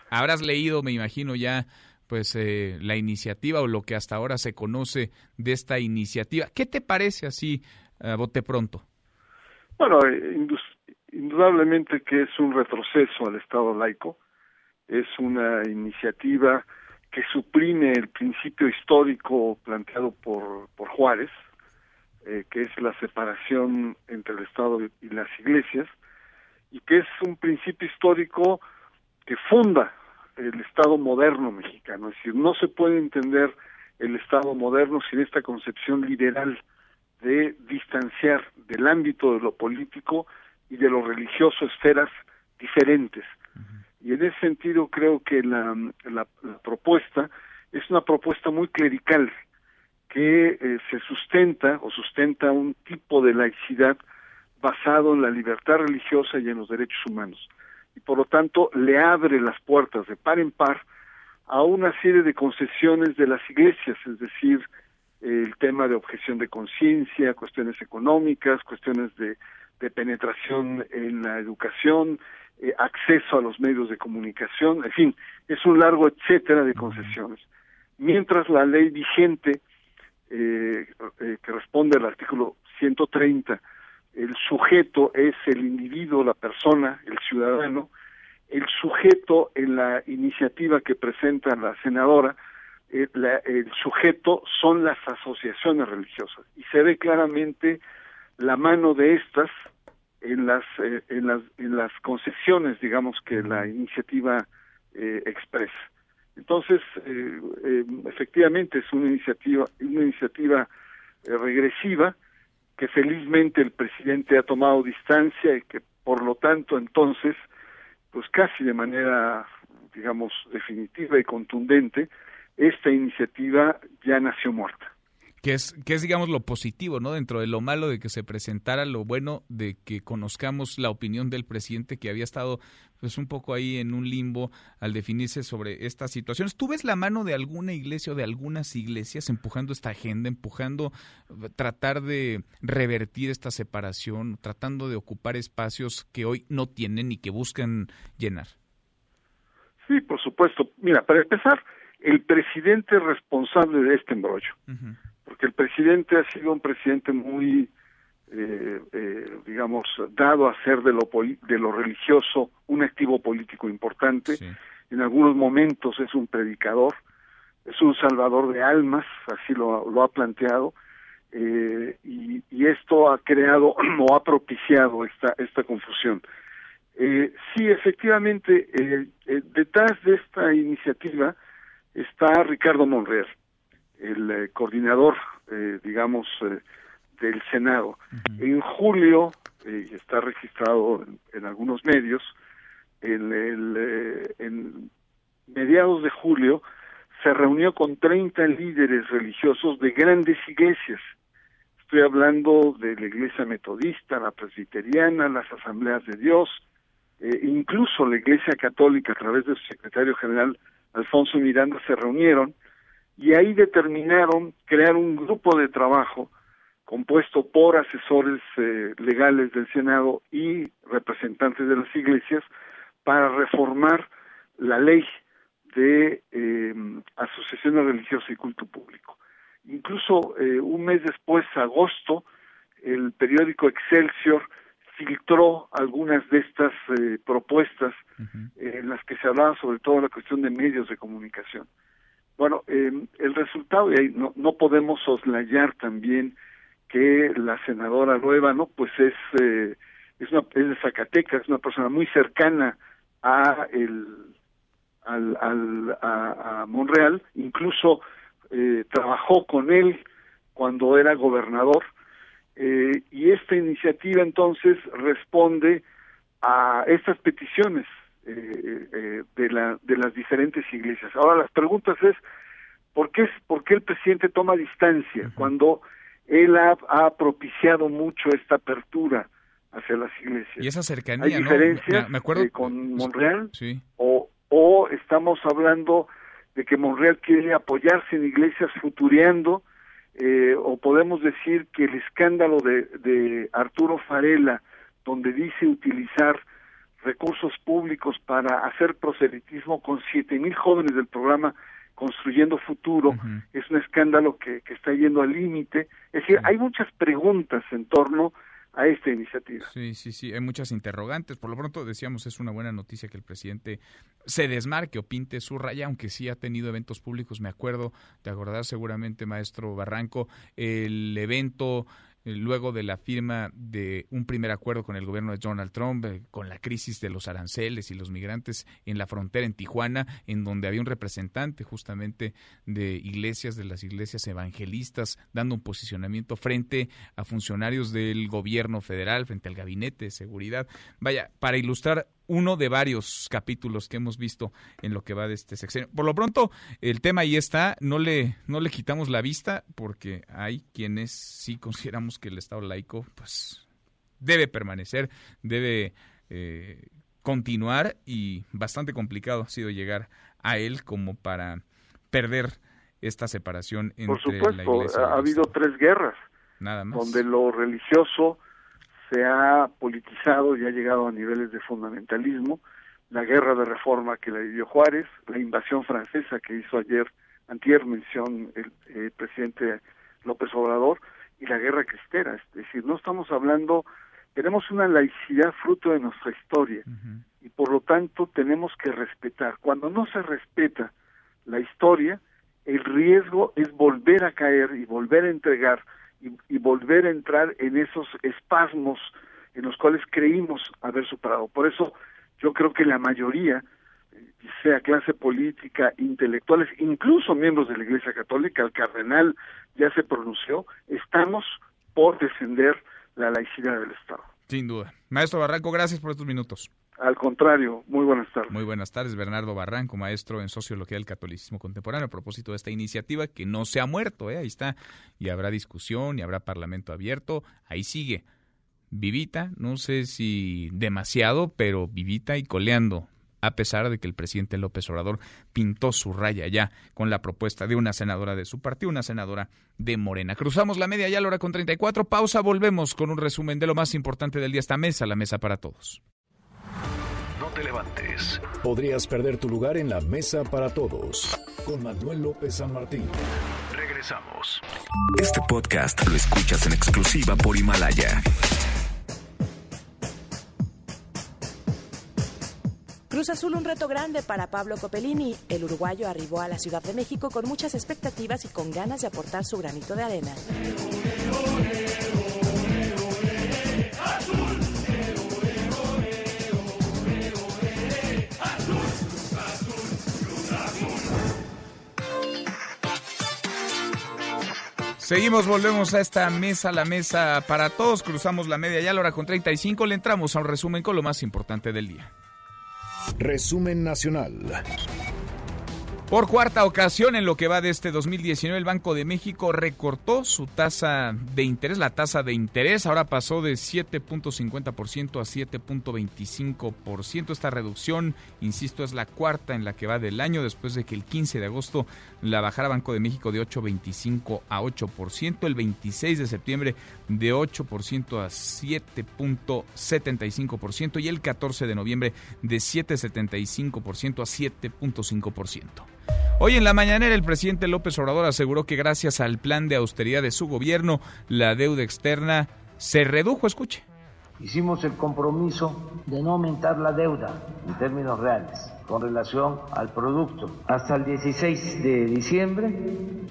Habrás leído, me imagino ya, pues eh, la iniciativa o lo que hasta ahora se conoce de esta iniciativa. ¿Qué te parece así, a bote pronto? Bueno, indudablemente que es un retroceso al Estado laico, es una iniciativa que suprime el principio histórico planteado por, por Juárez, eh, que es la separación entre el Estado y las iglesias, y que es un principio histórico que funda el Estado moderno mexicano. Es decir, no se puede entender el Estado moderno sin esta concepción liberal de distanciar del ámbito de lo político y de lo religioso esferas diferentes. Y en ese sentido creo que la, la, propuesta es una propuesta muy clerical que eh, se sustenta o sustenta un tipo de laicidad basado en la libertad religiosa y en los derechos humanos. Y por lo tanto le abre las puertas de par en par a una serie de concesiones de las iglesias, es decir, el tema de objeción de conciencia, cuestiones económicas, cuestiones de, de penetración en la educación, eh, acceso a los medios de comunicación, en fin, es un largo etcétera de concesiones. Mientras la ley vigente, eh, eh, que responde al artículo 130, el sujeto es el individuo, la persona, el ciudadano, el sujeto en la iniciativa que presenta la senadora, el sujeto son las asociaciones religiosas. Y se ve claramente la mano de estas en las eh, en las en las concesiones digamos que la iniciativa eh, expresa. Entonces eh, eh, efectivamente es una iniciativa una iniciativa regresiva que felizmente el presidente ha tomado distancia y que por lo tanto entonces pues casi de manera digamos definitiva y contundente esta iniciativa ya nació muerta que es, que es, digamos, lo positivo, ¿no? Dentro de lo malo de que se presentara, lo bueno de que conozcamos la opinión del presidente que había estado, pues, un poco ahí en un limbo al definirse sobre estas situaciones. ¿Tú ves la mano de alguna iglesia o de algunas iglesias empujando esta agenda, empujando tratar de revertir esta separación, tratando de ocupar espacios que hoy no tienen y que buscan llenar? Sí, por supuesto. Mira, para empezar, el presidente responsable de este embrollo porque el presidente ha sido un presidente muy, eh, eh, digamos, dado a ser de lo, de lo religioso un activo político importante. En algunos momentos es un predicador, es un salvador de almas, así lo, lo ha planteado, eh, y, y, esto ha creado o ha propiciado esta, esta confusión. Eh, sí, efectivamente, eh, detrás de esta iniciativa está Ricardo Monreal el eh, coordinador, eh, digamos, eh, del Senado. En julio, y está registrado en, algunos medios, en, el, en mediados de julio se reunió con 30 líderes religiosos de grandes iglesias. Estoy hablando de la iglesia metodista, la presbiteriana, las asambleas de Dios, incluso la iglesia católica a través de su secretario general Alfonso Miranda se reunieron y ahí determinaron crear un grupo de trabajo compuesto por asesores eh, legales del Senado y representantes de las iglesias para reformar la ley de eh, asociaciones religiosas y culto público. Incluso eh, un mes después, agosto, el periódico Excelsior filtró algunas de estas propuestas en las que se hablaba sobre todo la cuestión de medios de comunicación. Bueno, eh, el resultado, y ahí no, no podemos soslayar también que la senadora no pues es, eh, es, una, es de Zacatecas, es una persona muy cercana a el, al, al, a, Monreal, incluso eh, trabajó con él cuando era gobernador, eh, y esta iniciativa entonces responde a estas peticiones eh, eh, de, la, de las diferentes iglesias. Ahora las preguntas es, ¿por qué, por qué el presidente toma distancia cuando él ha, propiciado mucho esta apertura hacia las iglesias? Y esa cercanía, ¿Hay diferencias me, acuerdo... Eh, con Monreal? Sí. O, ¿O estamos hablando de que Monreal quiere apoyarse en iglesias futureando? Eh, o podemos decir que el escándalo de, de Arturo Farela, donde dice utilizar recursos públicos para hacer proselitismo con siete mil jóvenes del programa construyendo futuro, es un escándalo que, que está yendo al límite. Es decir, hay muchas preguntas en torno a esta iniciativa. Sí, sí, sí, hay muchas interrogantes. Por lo pronto decíamos, es una buena noticia que el presidente se desmarque o pinte su raya, aunque sí ha tenido eventos públicos. Me acuerdo, te acordás seguramente, maestro Barranco, el evento luego de la firma de un primer acuerdo con el gobierno de Donald Trump, eh, con la crisis de los aranceles y los migrantes en la frontera en Tijuana, en donde había un representante justamente de iglesias, de las iglesias evangelistas, dando un posicionamiento frente a funcionarios del gobierno federal, frente al gabinete de seguridad. Vaya, para ilustrar uno de varios capítulos que hemos visto en lo que va de este sexenio. Por lo pronto, el tema ahí está, no le, no le quitamos la vista porque hay quienes sí consideramos que el Estado laico pues debe permanecer, debe eh, continuar y bastante complicado ha sido llegar a él como para perder esta separación entre Por supuesto, la iglesia y ha habido tres guerras, Nada más. donde lo religioso se ha politizado y ha llegado a niveles de fundamentalismo, la guerra de reforma que la vivió Juárez, la invasión francesa que hizo ayer, antier mención el, el presidente López Obrador, y la guerra cristera. Es decir, no estamos hablando, tenemos una laicidad fruto de nuestra historia, y por lo tanto tenemos que respetar. Cuando no se respeta la historia, el riesgo es volver a caer y volver a entregar y, y, volver a entrar en esos espasmos en los cuales creímos haber superado. Por eso yo creo que la mayoría, sea clase política, intelectuales, incluso miembros de la Iglesia Católica, el cardenal ya se pronunció, estamos por defender la laicidad del Estado. Sin duda. Maestro Barranco, gracias por estos minutos. Al contrario, muy buenas tardes. Muy buenas tardes, Bernardo Barranco, maestro en Sociología del Catolicismo Contemporáneo, a propósito de esta iniciativa que no se ha muerto, ¿eh? ahí está, y habrá discusión, y habrá parlamento abierto, ahí sigue. Vivita, no sé si demasiado, pero vivita y coleando, a pesar de que el presidente López Obrador pintó su raya ya con la propuesta de una senadora de su partido, una senadora de Morena. Cruzamos la media ya a la hora con 34, pausa, volvemos con un resumen de lo más importante del día, esta mesa, la mesa para todos te levantes. Podrías perder tu lugar en la mesa para todos. Con Manuel López San Martín. Regresamos. Este podcast lo escuchas en exclusiva por Himalaya. Cruz Azul un reto grande para Pablo Copelini. El uruguayo arribó a la Ciudad de México con muchas expectativas y con ganas de aportar su granito de arena. Seguimos, volvemos a esta mesa, la mesa para todos. Cruzamos la media ya a la hora con 35. Le entramos a un resumen con lo más importante del día. Resumen nacional. Por cuarta ocasión en lo que va de este 2019, el Banco de México recortó su tasa de interés, la tasa de interés ahora pasó de 7.50% a 7.25%. Esta reducción, insisto, es la cuarta en la que va del año después de que el 15 de agosto la bajara Banco de México de 8.25 a 8%, el 26 de septiembre de 8% a 7.75% y el 14 de noviembre de 7.75% a 7.5%. Hoy en la mañanera el presidente López Obrador aseguró que gracias al plan de austeridad de su gobierno, la deuda externa se redujo, escuche. Hicimos el compromiso de no aumentar la deuda en términos reales con relación al producto. Hasta el 16 de diciembre,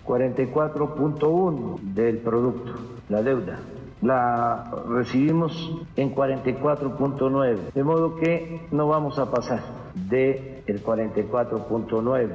44.1 del producto, la deuda. La recibimos en 44.9, de modo que no vamos a pasar de el 44.9.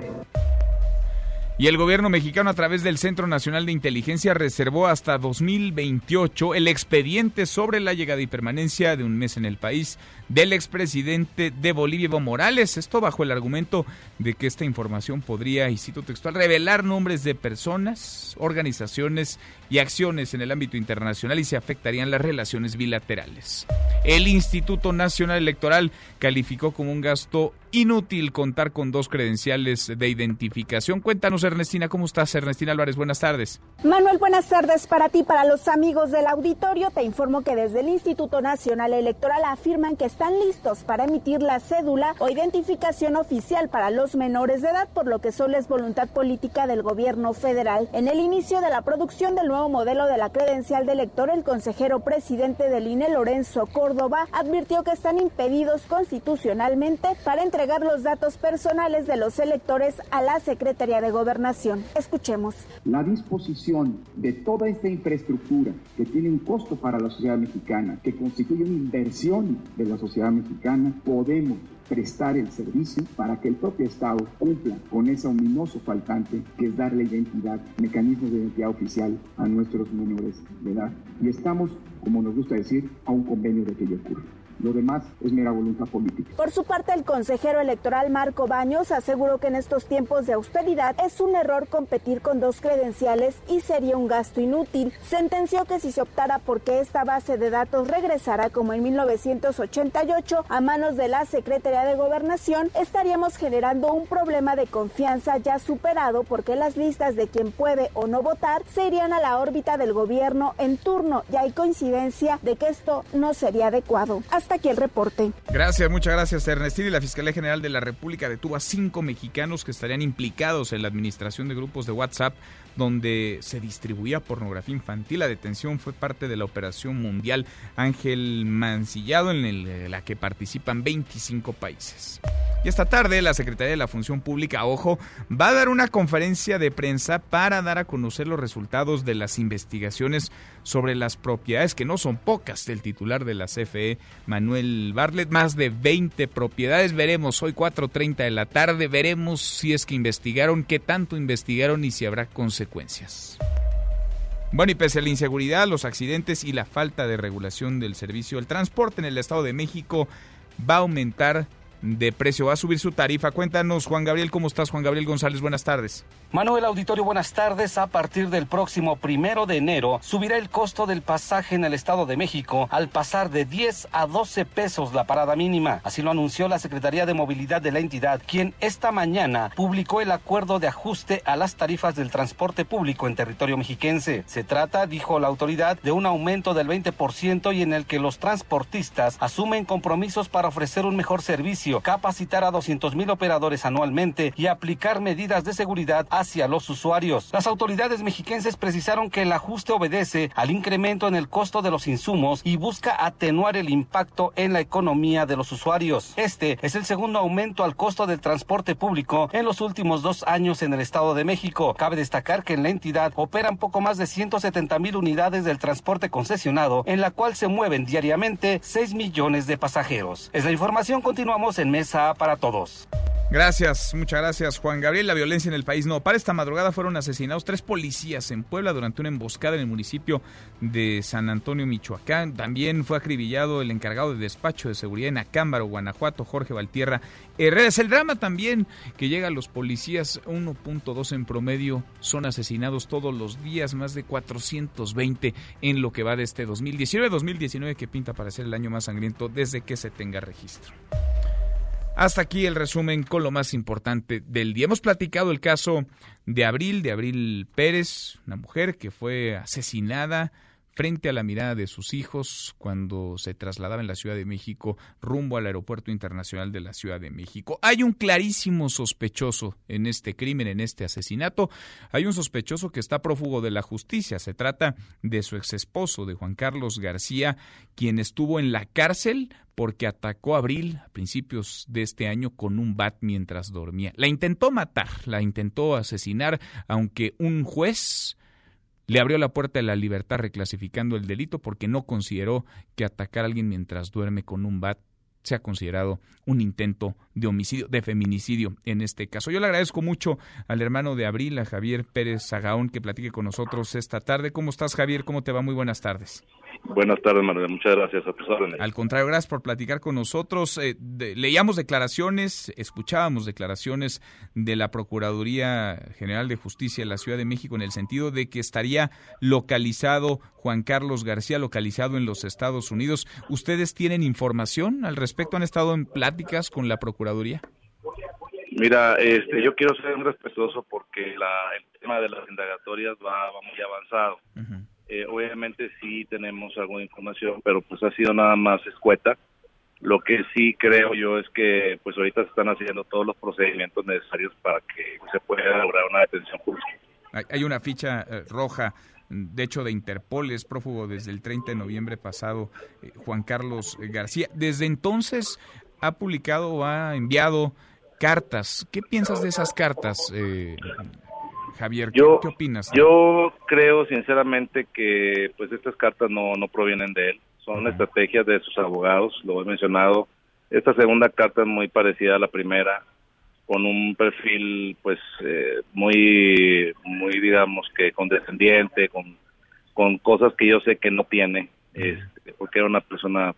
Y el gobierno mexicano a través del Centro Nacional de Inteligencia reservó hasta 2028 el expediente sobre la llegada y permanencia de un mes en el país del expresidente de Bolivia, Evo Morales. Esto bajo el argumento de que esta información podría, y cito textual, revelar nombres de personas, organizaciones y acciones en el ámbito internacional y se afectarían las relaciones bilaterales. El Instituto Nacional Electoral calificó como un gasto inútil contar con dos credenciales de identificación. Cuéntanos, Ernestina, ¿cómo estás? Ernestina Álvarez, buenas tardes. Manuel, buenas tardes para ti, para los amigos del auditorio. Te informo que desde el Instituto Nacional Electoral afirman que están listos para emitir la cédula o identificación oficial para los menores de edad, por lo que solo es voluntad política del gobierno federal. En el inicio de la producción del nuevo modelo de la credencial de elector, el consejero presidente del INE, Lorenzo Córdoba, advirtió que están impedidos constitucionalmente para entregar los datos personales de los electores a la Secretaría de Gobernación. Escuchemos. La disposición de toda esta infraestructura que tiene un costo para la sociedad mexicana, que constituye una inversión de la sociedad mexicana, podemos prestar el servicio para que el propio Estado cumpla con ese ominoso faltante que es darle identidad, mecanismos de identidad oficial a nuestros menores de edad. Y estamos, como nos gusta decir, a un convenio de que ello ocurra. Lo demás es mera voluntad política. Por su parte, el consejero electoral Marco Baños aseguró que en estos tiempos de austeridad es un error competir con dos credenciales y sería un gasto inútil. Sentenció que si se optara porque esta base de datos regresara como en 1988 a manos de la Secretaría de Gobernación, estaríamos generando un problema de confianza ya superado porque las listas de quien puede o no votar se irían a la órbita del gobierno en turno y hay coincidencia de que esto no sería adecuado. Hasta aquí el reporte. Gracias, muchas gracias, Ernestina. Y la Fiscalía General de la República detuvo a cinco mexicanos que estarían implicados en la administración de grupos de WhatsApp donde se distribuía pornografía infantil. La detención fue parte de la operación mundial Ángel Mancillado, en la que participan 25 países. Y esta tarde la Secretaría de la Función Pública, ojo, va a dar una conferencia de prensa para dar a conocer los resultados de las investigaciones sobre las propiedades, que no son pocas, del titular de la CFE, Manuel Barlet, más de 20 propiedades. Veremos hoy 4.30 de la tarde, veremos si es que investigaron, qué tanto investigaron y si habrá consecuencias. Bueno, y pese a la inseguridad, los accidentes y la falta de regulación del servicio, el transporte en el Estado de México va a aumentar de precio, va a subir su tarifa. Cuéntanos, Juan Gabriel, ¿cómo estás? Juan Gabriel González, buenas tardes. Manuel Auditorio, buenas tardes. A partir del próximo primero de enero subirá el costo del pasaje en el Estado de México al pasar de 10 a 12 pesos la parada mínima. Así lo anunció la Secretaría de Movilidad de la entidad, quien esta mañana publicó el acuerdo de ajuste a las tarifas del transporte público en territorio mexiquense. Se trata, dijo la autoridad, de un aumento del 20% y en el que los transportistas asumen compromisos para ofrecer un mejor servicio, capacitar a 200 mil operadores anualmente y aplicar medidas de seguridad hacia los usuarios. Las autoridades mexiquenses precisaron que el ajuste obedece al incremento en el costo de los insumos y busca atenuar el impacto en la economía de los usuarios. Este es el segundo aumento al costo del transporte público en los últimos dos años en el Estado de México. Cabe destacar que en la entidad operan poco más de 170 mil unidades del transporte concesionado, en la cual se mueven diariamente 6 millones de pasajeros. Es la información, continuamos en Mesa para Todos. Gracias, muchas gracias Juan Gabriel. La violencia en el país no. Para esta madrugada fueron asesinados tres policías en Puebla durante una emboscada en el municipio de San Antonio, Michoacán. También fue acribillado el encargado de despacho de seguridad en Acámbaro, Guanajuato, Jorge Valtierra Herrera. Es el drama también que llega a los policías, 1.2 en promedio son asesinados todos los días, más de 420 en lo que va de este 2019-2019 que pinta para ser el año más sangriento desde que se tenga registro. Hasta aquí el resumen con lo más importante del día. Hemos platicado el caso de Abril, de Abril Pérez, una mujer que fue asesinada frente a la mirada de sus hijos cuando se trasladaba en la Ciudad de México rumbo al Aeropuerto Internacional de la Ciudad de México. Hay un clarísimo sospechoso en este crimen, en este asesinato. Hay un sospechoso que está prófugo de la justicia. Se trata de su ex esposo, de Juan Carlos García, quien estuvo en la cárcel porque atacó a Abril a principios de este año con un bat mientras dormía. La intentó matar, la intentó asesinar, aunque un juez le abrió la puerta de la libertad reclasificando el delito porque no consideró que atacar a alguien mientras duerme con un bat sea considerado un intento de homicidio, de feminicidio en este caso. Yo le agradezco mucho al hermano de Abril, a Javier Pérez Sagaón, que platique con nosotros esta tarde. ¿Cómo estás, Javier? ¿Cómo te va? Muy buenas tardes. Buenas tardes, Manuel. Muchas gracias a tus órdenes. Al contrario, gracias por platicar con nosotros. Eh, leíamos declaraciones, escuchábamos declaraciones de la Procuraduría General de Justicia de la Ciudad de México en el sentido de que estaría localizado Juan Carlos García, localizado en los Estados Unidos. ¿Ustedes tienen información al respecto? ¿Han estado en pláticas con la Procuraduría? Mira, este, yo quiero ser respetuoso porque la, el tema de las indagatorias va, va muy avanzado. Eh, obviamente sí tenemos algo de información, pero pues ha sido nada más escueta. Lo que sí creo yo es que pues ahorita se están haciendo todos los procedimientos necesarios para que se pueda lograr una detención justa. Hay una ficha eh, roja, de hecho de Interpol, es prófugo desde el 30 de noviembre pasado, eh, Juan Carlos García. Desde entonces ha publicado o ha enviado cartas. ¿Qué piensas de esas cartas, eh, Javier? ¿Qué, Yo- qué opinas? Yo creo sinceramente que pues estas cartas no, no provienen de él, son estrategias de sus abogados, lo he mencionado. Esta segunda carta es muy parecida a la primera, con un perfil pues eh, muy, muy digamos que condescendiente, con, con cosas que yo sé que no tiene, este, porque era una persona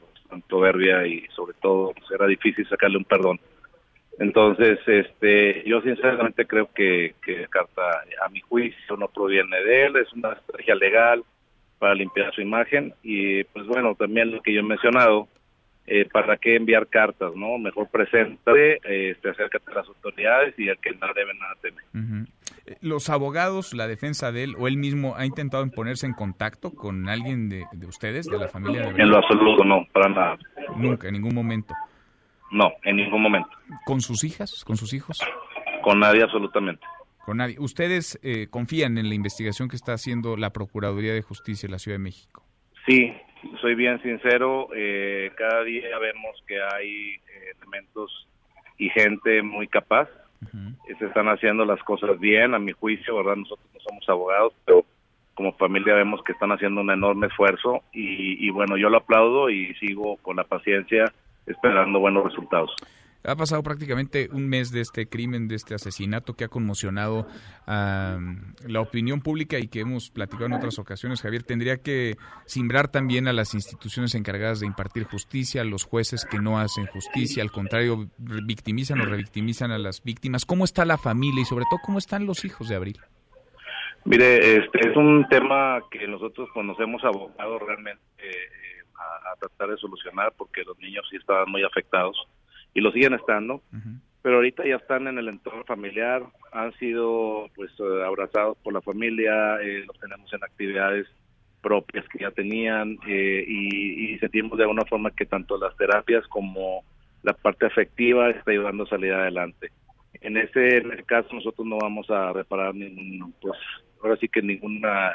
soberbia y sobre todo pues, era difícil sacarle un perdón. Entonces, este, yo sinceramente creo que, que la carta, a mi juicio, no proviene de él, es una estrategia legal para limpiar su imagen y, pues bueno, también lo que yo he mencionado, eh, ¿para qué enviar cartas, no? Mejor preséntate, este, acércate a las autoridades y el que no debe nada teme. Ujú. Eh, Los abogados, la defensa de él o él mismo ha intentado en ponerse en contacto con alguien de, de ustedes, de la familia de En lo absoluto, no, para nada. Nunca, en ningún momento. No, en ningún momento. ¿Con sus hijas? ¿Con sus hijos? Con nadie absolutamente. Con nadie. ¿Ustedes eh, confían en la investigación que está haciendo la Procuraduría de Justicia de la Ciudad de México? Sí, soy bien sincero, eh, cada día vemos que hay eh, elementos y gente muy capaz, Eh, se están haciendo las cosas bien, a mi juicio, ¿verdad? Nosotros no somos abogados, pero como familia vemos que están haciendo un enorme esfuerzo y, y bueno, yo lo aplaudo y sigo con la paciencia esperando buenos resultados. Ha pasado prácticamente un mes de este crimen, de este asesinato que ha conmocionado a la opinión pública y que hemos platicado en otras ocasiones. Javier, tendría que simbrar también a las instituciones encargadas de impartir justicia, a los jueces que no hacen justicia, al contrario, victimizan o revictimizan a las víctimas. ¿Cómo está la familia y sobre todo cómo están los hijos de Abril? Mire, este es un tema que nosotros pues, nos hemos abogado realmente eh, a, a tratar de solucionar porque los niños sí estaban muy afectados y lo siguen estando, pero ahorita ya están en el entorno familiar, han sido pues eh, abrazados por la familia, eh, los tenemos en actividades propias que ya tenían eh, y, y sentimos de alguna forma que tanto las terapias como la parte afectiva está ayudando a salir adelante. En ese, en ese caso nosotros no vamos a reparar ningún, pues ahora sí que ninguna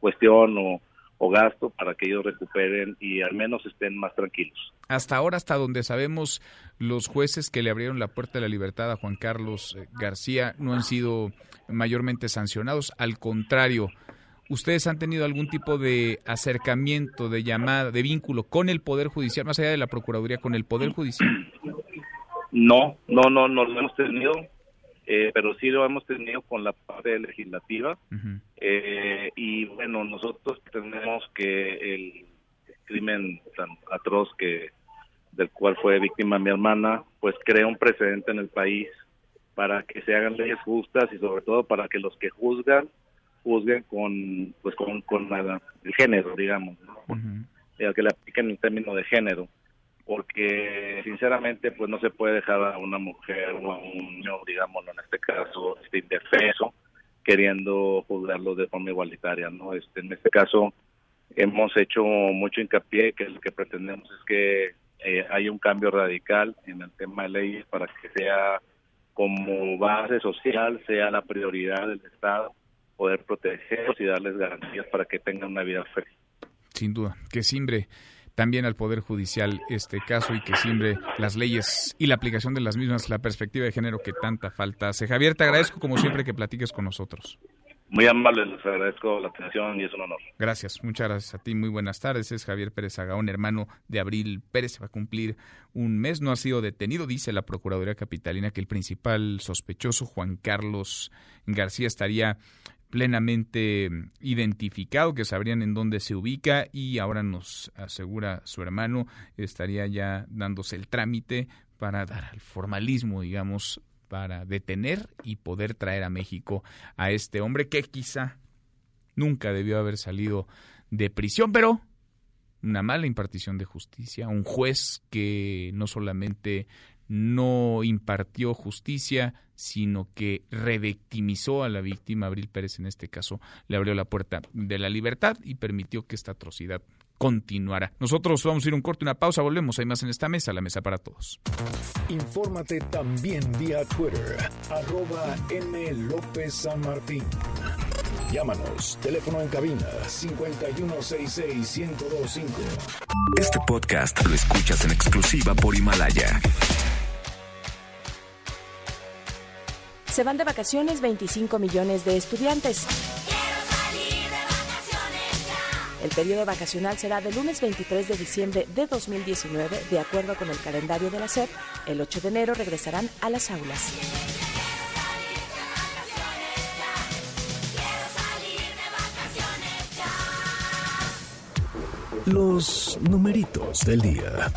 cuestión o, o gasto para que ellos recuperen y al menos estén más tranquilos. Hasta ahora, hasta donde sabemos, los jueces que le abrieron la puerta de la libertad a Juan Carlos eh, García no han sido mayormente sancionados. Al contrario, ¿ustedes han tenido algún tipo de acercamiento, de llamada, de vínculo con el Poder Judicial, más allá de la Procuraduría, con el Poder Judicial? No, no, no, no lo hemos tenido, eh, pero sí lo hemos tenido con la parte legislativa. Eh, y bueno, nosotros tenemos que el crimen tan atroz que del cual fue víctima mi hermana, pues crea un precedente en el país para que se hagan leyes justas y sobre todo para que los que juzgan juzguen con pues con, con la- el género, digamos, ¿no? Eh, que le apliquen el término de género, porque sinceramente pues no se puede dejar a una mujer o a un niño, digámoslo en este caso, este indefenso, queriendo juzgarlo de forma igualitaria, ¿no? Este, en este caso hemos hecho mucho hincapié que lo que pretendemos es que eh, haya un cambio radical en el tema de leyes para que sea como base social, sea la prioridad del Estado poder protegerlos y darles garantías para que tengan una vida feliz. Sin duda, que simbre también al Poder Judicial este caso y que simbre las leyes y la aplicación de las mismas, la perspectiva de género que tanta falta hace. Javier, te agradezco como siempre que platiques con nosotros. Muy amable, les agradezco la atención y es un honor. Gracias, muchas gracias a ti. Muy buenas tardes. Es Javier Pérez Agaón, hermano de Abril Pérez. Va a cumplir un mes. No ha sido detenido. Dice la Procuraduría Capitalina que el principal sospechoso, Juan Carlos García, estaría plenamente identificado, que sabrían en dónde se ubica y ahora nos asegura su hermano, estaría ya dándose el trámite para dar al formalismo, digamos, para detener y poder traer a México a este hombre que quizá nunca debió haber salido de prisión, pero una mala impartición de justicia, un juez que no solamente no impartió justicia, sino que revictimizó a la víctima, Abril Pérez en este caso, le abrió la puerta de la libertad y permitió que esta atrocidad continuara. Nosotros vamos a ir un corte, una pausa, volvemos. Hay más en esta mesa, la mesa para todos. Infórmate también vía Twitter, arroba M. López San Martín. Llámanos, teléfono en cabina 5166-125. Este podcast lo escuchas en exclusiva por Himalaya. Se van de vacaciones 25 millones de estudiantes. El periodo vacacional será del lunes 23 de diciembre de 2019, de acuerdo con el calendario de la SEP. El 8 de enero regresarán a las aulas. Los numeritos del día.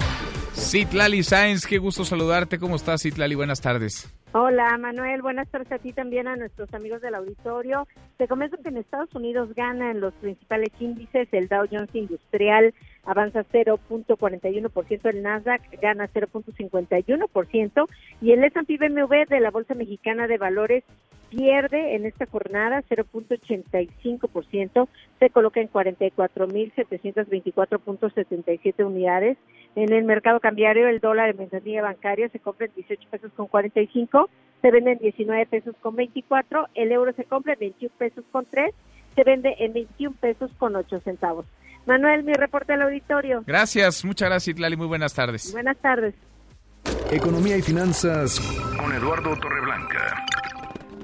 Citlali Sáenz, qué gusto saludarte. ¿Cómo estás, Citlali? Buenas tardes. Hola Manuel, buenas tardes a ti también, a nuestros amigos del auditorio. Te comento que en Estados Unidos gana en los principales índices, el Dow Jones Industrial avanza 0.41%, el Nasdaq gana 0.51% y el S&P BMW de la Bolsa Mexicana de Valores pierde en esta jornada 0.85%, se coloca en 44.724.77 unidades. En el mercado cambiario, el dólar en ventanilla bancaria se compra en 18 pesos con 45, se vende en 19 pesos con 24, el euro se compra en 21 pesos con 3, se vende en 21 pesos con 8 centavos. Manuel, mi reporte al auditorio. Gracias, muchas gracias, Lali. Muy buenas tardes. Buenas tardes. Economía y finanzas con Eduardo Torreblanca.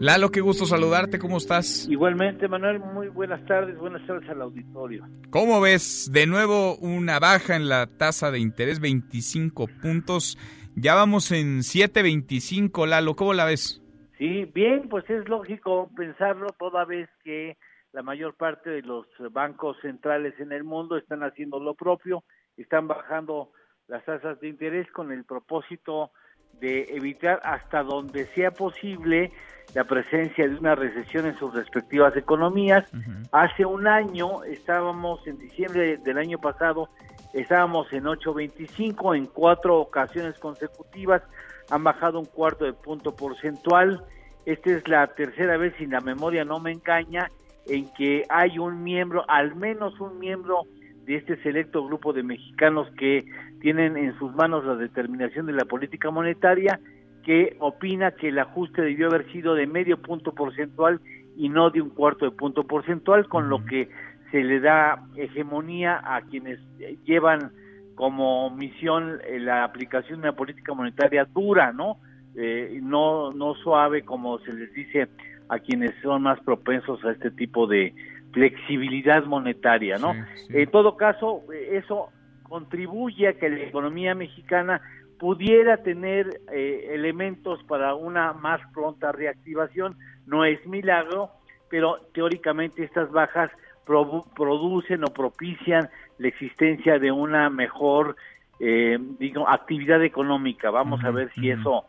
Lalo, qué gusto saludarte, ¿cómo estás? Igualmente, Manuel, muy buenas tardes, buenas tardes al auditorio. ¿Cómo ves? De nuevo una baja en la tasa de interés, 25 puntos. Ya vamos en 7.25, Lalo, ¿cómo la ves? Sí, bien, pues es lógico pensarlo toda vez que la mayor parte de los bancos centrales en el mundo están haciendo lo propio, están bajando las tasas de interés con el propósito de evitar hasta donde sea posible la presencia de una recesión en sus respectivas economías. Hace un año estábamos, en diciembre del año pasado, estábamos en 8.25, en cuatro ocasiones consecutivas han bajado un cuarto de punto porcentual. Esta es la tercera vez, si la memoria no me engaña, en que hay un miembro, al menos un miembro de este selecto grupo de mexicanos que tienen en sus manos la determinación de la política monetaria, que opina que el ajuste debió haber sido de medio punto porcentual y no de un cuarto de punto porcentual, con lo que se le da hegemonía a quienes llevan como misión eh, la aplicación de una política monetaria dura, ¿no? Eh, no no suave como se les dice a quienes son más propensos a este tipo de flexibilidad monetaria, ¿no? En todo caso, eso contribuye a que la economía mexicana pudiera tener eh, elementos para una más pronta reactivación. No es milagro, pero teóricamente estas bajas producen o propician la existencia de una mejor eh, digo, actividad económica. Vamos a ver si eso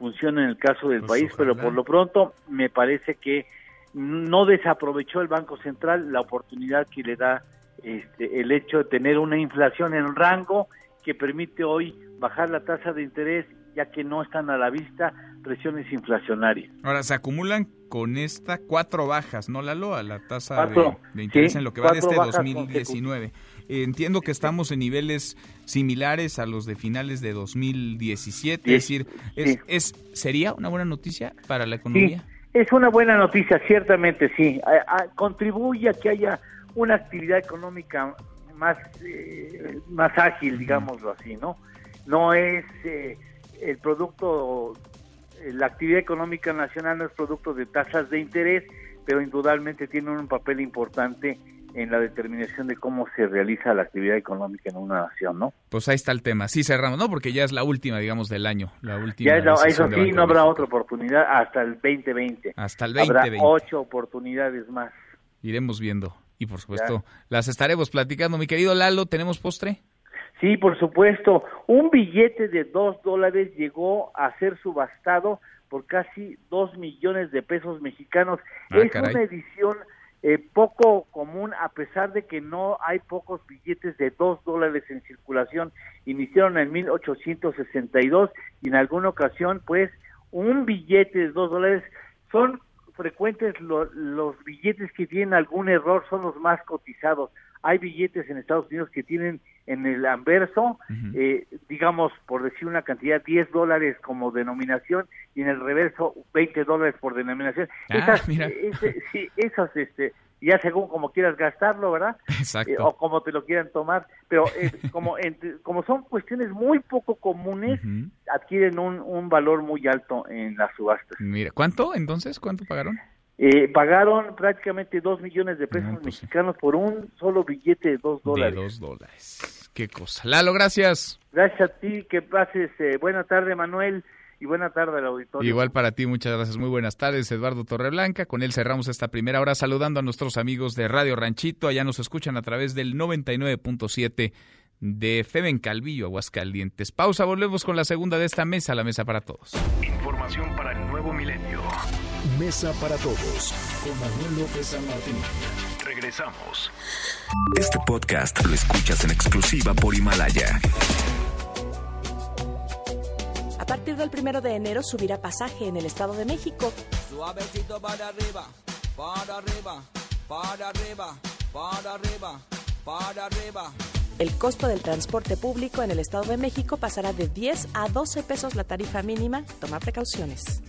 funciona en el caso del Pues país, pero por lo pronto me parece que no desaprovechó el Banco Central la oportunidad que le da este, el hecho de tener una inflación en rango que permite hoy bajar la tasa de interés ya que no están a la vista presiones inflacionarias. Ahora, se acumulan con esta cuatro bajas, ¿no, Lalo? A la tasa Cuatro, de, de interés sí, en lo que va de este bajas 2019. Eh, Entiendo que estamos en niveles similares a los de finales de 2017, Sí, es decir, es, sí. es- ¿sería una buena noticia para la economía? Es una buena noticia, ciertamente sí. A- a- contribuye a que haya una actividad económica más, eh, más ágil, digámoslo así, ¿no? No es eh, el producto, eh, la actividad económica nacional no es producto de tasas de interés, pero indudablemente tiene un papel importante en la determinación de cómo se realiza la actividad económica en una nación, ¿no? Pues ahí está el tema. Sí, cerramos, ¿no? Porque ya es la última, digamos, del año. La última. Ya es la- eso sí, no habrá otra oportunidad hasta el 2020. Hasta el Habrá 2020. ocho oportunidades más. Iremos viendo. Y por supuesto, las estaremos platicando. Mi querido Lalo, ¿tenemos postre? Sí, por supuesto. Un billete de dos dólares llegó a ser subastado por casi dos millones de pesos mexicanos. Ah, es caray. una edición eh, poco común a pesar de que no hay pocos billetes de dos dólares en circulación. Iniciaron en 1862 y en alguna ocasión pues un billete de dos dólares son frecuentes los billetes que tienen algún error son los más cotizados. Hay billetes en Estados Unidos que tienen en el anverso, eh, digamos, por decir una cantidad, 10 dólares como denominación y en el reverso 20 dólares por denominación. Ah, esas, sí, esas, este, ya según como quieras gastarlo, ¿verdad? Exacto. Eh, o como te lo quieran tomar, pero eh, como como son cuestiones muy poco comunes, adquieren un, un valor muy alto en las subastas. Mira, ¿cuánto entonces? ¿Cuánto pagaron? Eh, pagaron prácticamente dos millones de pesos pues mexicanos por un solo billete de dos dólares. De dos dólares. Qué cosa. Lalo, gracias. Gracias a ti, que pases buena tarde, Manuel y buena tarde al auditorio. Igual para ti, muchas gracias. Muy buenas tardes, Eduardo Torreblanca. Con él cerramos esta primera hora saludando a nuestros amigos de Radio Ranchito. Allá nos escuchan a través del 99.7 de Femen Calvillo, Aguascalientes. Pausa, volvemos con la segunda de esta mesa, la mesa para todos. Información para el nuevo milenio. Mesa para todos con Manuel López San Martín. Regresamos. Este podcast lo escuchas en exclusiva por Himalaya. A partir del primero de enero subirá pasaje en el Estado de México. Suavecito para arriba, para arriba, para arriba, para arriba, para arriba. El costo del transporte público en el Estado de México pasará de 10 a 12 pesos la tarifa mínima. Toma precauciones.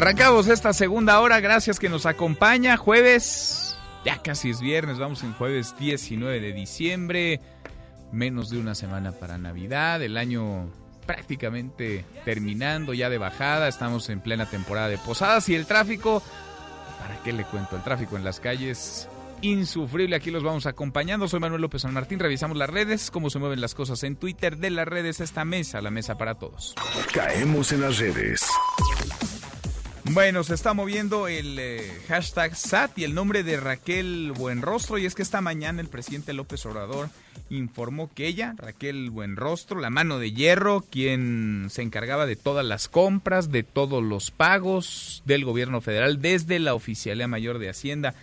Arrancamos esta segunda hora, gracias que nos acompaña. Jueves, ya casi es viernes, vamos en jueves 19 de diciembre, menos de una semana para Navidad, el año prácticamente terminando ya de bajada, estamos en plena temporada de posadas y el tráfico, ¿para qué le cuento? El tráfico en las calles insufrible. Aquí los vamos acompañando. Soy Manuel López San Martín. Revisamos las redes, cómo se mueven las cosas en Twitter de las redes. Esta mesa, la mesa para todos. Caemos en las redes. Bueno, se está moviendo el eh, hashtag SAT y el nombre de Raquel Buenrostro. Y es que esta mañana el presidente López Obrador informó que ella, Raquel Buenrostro, la mano de hierro, quien se encargaba de todas las compras, de todos los pagos del gobierno federal desde la Oficialía Mayor de Hacienda,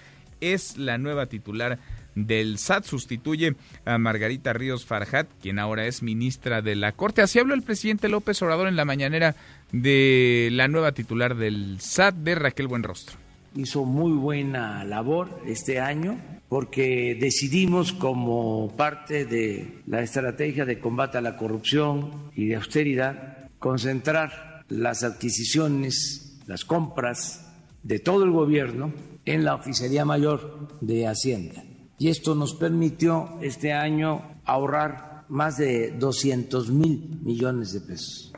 es la nueva titular del SAT. Sustituye a Margarita Ríos Farjat, quien ahora es ministra de la Corte. Así habló el presidente López Obrador en la mañanera de la nueva titular del SAT, de Raquel Buenrostro. Hizo muy buena labor este año porque decidimos como parte de la estrategia de combate a la corrupción y de austeridad concentrar las adquisiciones, las compras de todo el gobierno en la Oficialía Mayor de Hacienda. Y esto nos permitió este año ahorrar más de 200 mil millones de pesos.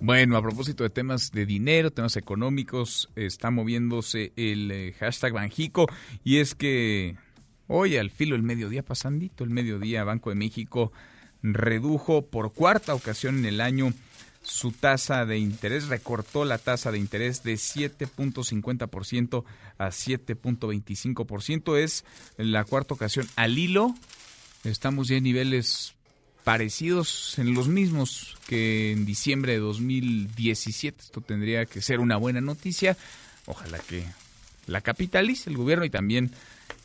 Bueno, a propósito de temas de dinero, temas económicos, está moviéndose el eh, hashtag Banjico y es que hoy al filo el mediodía pasandito, el mediodía Banco de México redujo por cuarta ocasión en el año su tasa de interés, recortó la tasa de interés de 7.50% a 7.25%. Es la cuarta ocasión al hilo. Estamos ya en niveles parecidos, en los mismos que en diciembre de 2017. Esto tendría que ser una buena noticia. Ojalá que la capitalice el gobierno y también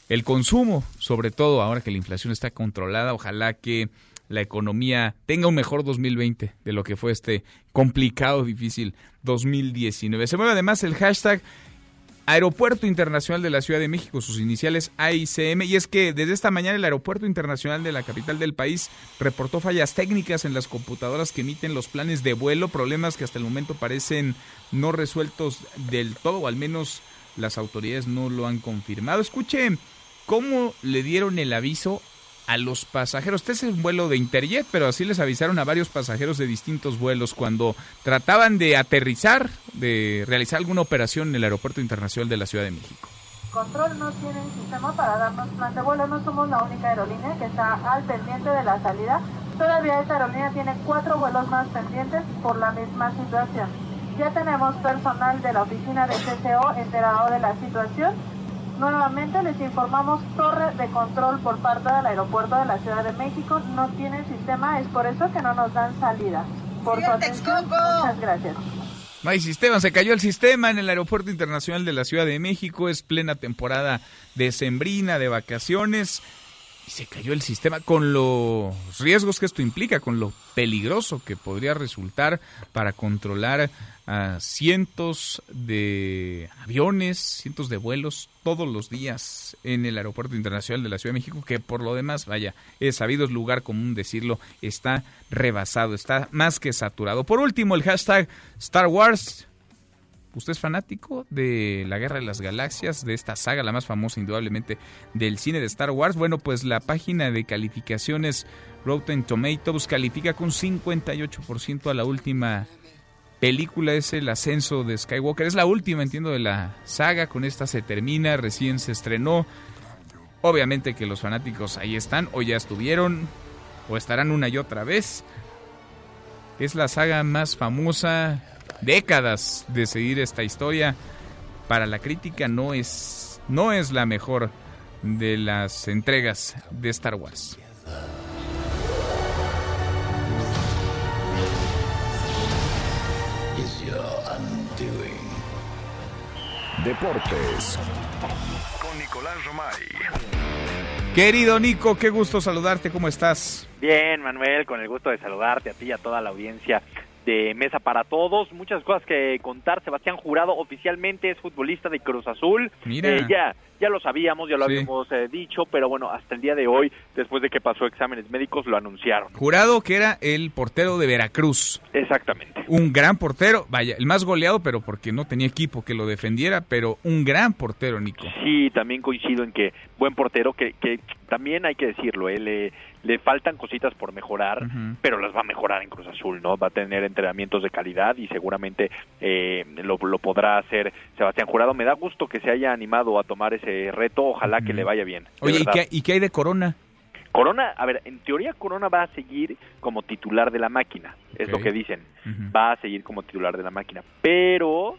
el consumo, sobre todo ahora que la inflación está controlada. Ojalá que la economía tenga un mejor 2020 de lo que fue este complicado, difícil 2019. Se mueve además el hashtag Aeropuerto Internacional de la Ciudad de México, sus iniciales AICM, y es que desde esta mañana el Aeropuerto Internacional de la capital del país reportó fallas técnicas en las computadoras que emiten los planes de vuelo, problemas que hasta el momento parecen no resueltos del todo, o al menos las autoridades no lo han confirmado. Escuche cómo le dieron el aviso a los pasajeros. Este es un vuelo de Interjet, pero así les avisaron a varios pasajeros de distintos vuelos cuando trataban de aterrizar, de realizar alguna operación en el Aeropuerto Internacional de la Ciudad de México. Control no tiene sistema para darnos plan de vuelo, no somos la única aerolínea que está al pendiente de la salida. Todavía esta aerolínea tiene cuatro vuelos más pendientes por la misma situación. Ya tenemos personal de la oficina de CCO enterado de la situación Nuevamente les informamos torre de control por parte del aeropuerto de la Ciudad de México. No tienen sistema, es por eso que no nos dan salida. Por su atención, muchas gracias. No hay sistema, se cayó el sistema en el Aeropuerto Internacional de la Ciudad de México, es plena temporada de sembrina, de vacaciones, y se cayó el sistema con los riesgos que esto implica, con lo peligroso que podría resultar para controlar a cientos de aviones, cientos de vuelos todos los días en el Aeropuerto Internacional de la Ciudad de México, que por lo demás, vaya, es sabido, es lugar común decirlo, está rebasado, está más que saturado. Por último, el hashtag Star Wars. ¿Usted es fanático de la Guerra de las Galaxias, de esta saga, la más famosa indudablemente del cine de Star Wars? Bueno, pues la página de calificaciones Rotten Tomatoes califica con 58% a la última película es el ascenso de Skywalker. Es la última, entiendo, de la saga. Con esta se termina, recién se estrenó. Obviamente que los fanáticos ahí están, o ya estuvieron, o estarán una y otra vez. Es la saga más famosa, décadas de seguir esta historia. Para la crítica no es, no es la mejor de las entregas de Star Wars. Deportes con Nicolás Romay. Querido Nico, qué gusto saludarte, ¿cómo estás? Bien, Manuel, con el gusto de saludarte a ti y a toda la audiencia de Mesa para Todos. Muchas cosas que contar. Sebastián Jurado oficialmente es futbolista de Cruz Azul. Mira. Eh, ya, ya lo sabíamos, ya lo habíamos eh, dicho, pero bueno, hasta el día de hoy, después de que pasó exámenes médicos, lo anunciaron. Jurado que era el portero de Veracruz. Exactamente. Un gran portero, vaya, el más goleado, pero porque no tenía equipo que lo defendiera, pero un gran portero, Nico. Sí, también coincido en que buen portero, que, que también hay que decirlo, él le, le faltan cositas por mejorar, pero las va a mejorar en Cruz Azul, ¿no? Va a tener entrenamientos de calidad y seguramente eh, lo, lo podrá hacer Sebastián Jurado. Me da gusto que se haya animado a tomar ese reto, ojalá que le vaya bien. Oye, ¿y qué, ¿y qué hay de Corona? Corona, a ver, en teoría Corona va a seguir como titular de la máquina, es lo que dicen. Va a seguir como titular de la máquina, pero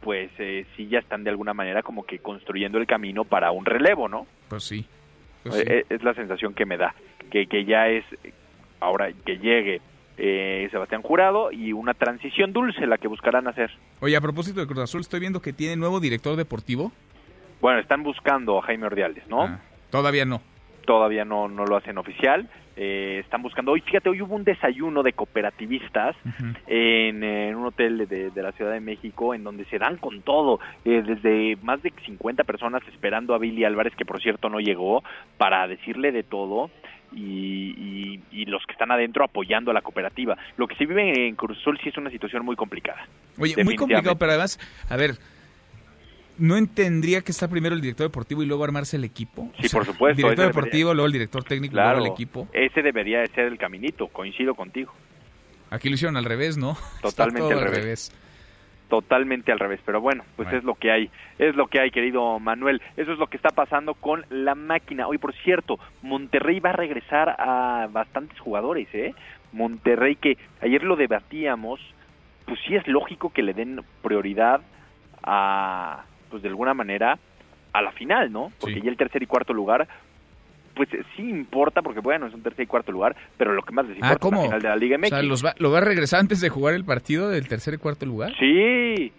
pues eh, sí ya están de alguna manera como que construyendo el camino para un relevo, ¿no? Pues sí. Pues sí. Eh, es la sensación que me da, que, que ya es ahora que llegue eh, Sebastián Jurado y una transición dulce la que buscarán hacer. Oye, a propósito de Cruz Azul, estoy viendo que tiene nuevo director deportivo. Bueno, están buscando a Jaime Ordiales, ¿no? Ah, todavía no. todavía no, no lo hacen oficial. Eh, están buscando. Hoy, fíjate, hoy hubo un desayuno de cooperativistas en, en un hotel de, de la Ciudad de México en donde se dan con todo. eh, desde más de 50 personas esperando a Billy Álvarez, que por cierto no llegó, para decirle de todo. Y, y- y los que están adentro apoyando a la cooperativa. Lo que se vive en Cruz Azul sí es una situación muy complicada. Oye, muy complicado, pero además, a ver, ¿no tendría que estar primero el director deportivo y luego armarse el equipo? Sí, O sea, por supuesto, Director ese debería- deportivo, luego el director técnico, Claro, luego el equipo. ese debería de ser el caminito, coincido contigo. Aquí lo hicieron al revés, ¿no? Está Totalmente todo al revés. Totalmente al revés, pero bueno, pues es lo que hay, es lo que hay, querido Manuel, eso es lo que está pasando con la máquina. Hoy, por cierto, Monterrey va a regresar a bastantes jugadores, ¿eh? Monterrey que ayer lo debatíamos, pues sí es lógico que le den prioridad a, pues de alguna manera, a la final, ¿no? Porque ya el tercer y cuarto lugar, pues sí importa, porque bueno, es un tercer y cuarto lugar, pero lo que más les importa Ah, es la final de la Liga O MX. sea, ¿los va- ¿lo va a regresar antes de jugar el partido del tercer y cuarto lugar? Sí.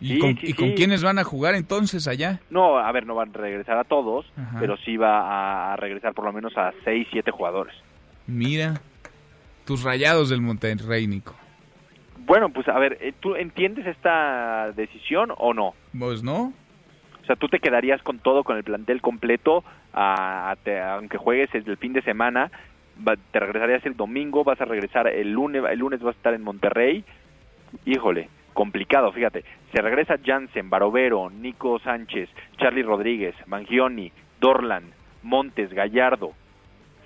¿Y, Sí, con, sí, y con sí. quiénes van a jugar entonces allá? No, a ver, no van a regresar a todos, Ajá. pero sí va a regresar por lo menos a 6, 7 jugadores. Mira, tus rayados del Monterrey, Nico. Bueno, pues a ver, eh, ¿tú entiendes esta decisión o no? Pues no. O sea, ¿tú te quedarías con todo, con el plantel completo, a- te- aunque juegues el fin de semana? ¿Te regresarías el domingo? ¿Vas a regresar el lunes? ¿El lunes vas a estar en Monterrey? Híjole, complicado, fíjate. Se regresa Jansen, Barovero, Nico Sánchez, Charlie Rodríguez, Mangioni, Dorlan, Montes, Gallardo,